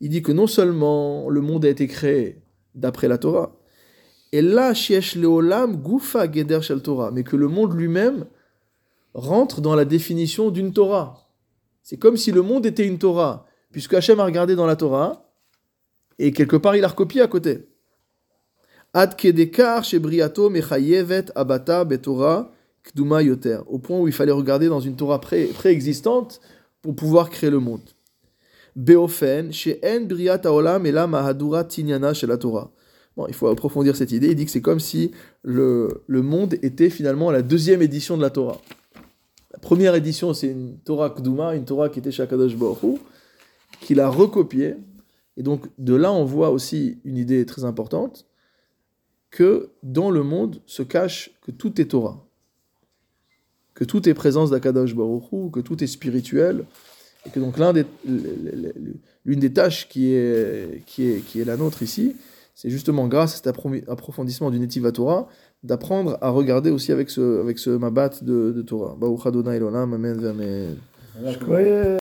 Il dit que non seulement le monde a été créé d'après la Torah, et là, shiesh leolam gufa geder shel Torah, mais que le monde lui-même rentre dans la définition d'une Torah. C'est comme si le monde était une Torah, puisque Hachem a regardé dans la Torah, et quelque part il a recopié à côté. Ad kedekar shebriato mechayevet abata betorah kduma yoter, au point où il fallait regarder dans une Torah pré- préexistante pour pouvoir créer le monde. Beofen, she'en briat haolam ela mahadura tinyana shel la Torah. Bon, il faut approfondir cette idée. Il dit que c'est comme si le, monde était finalement la deuxième édition de la Torah. La première édition, c'est une Torah Kduma, une Torah qui était chez Akadosh qu'il a recopiée. Et donc, de là, on voit aussi une idée très importante, que dans le monde se cache que tout est Torah. Que tout est présence d'Akadosh Baruch Hu, que tout est spirituel. Et que donc, l'un des- l'une des tâches qui est, qui, est, qui est la nôtre ici, c'est justement grâce à cet appro- approfondissement du Netiva Torah d'apprendre à regarder aussi avec ce, avec ce mabat de, Torah.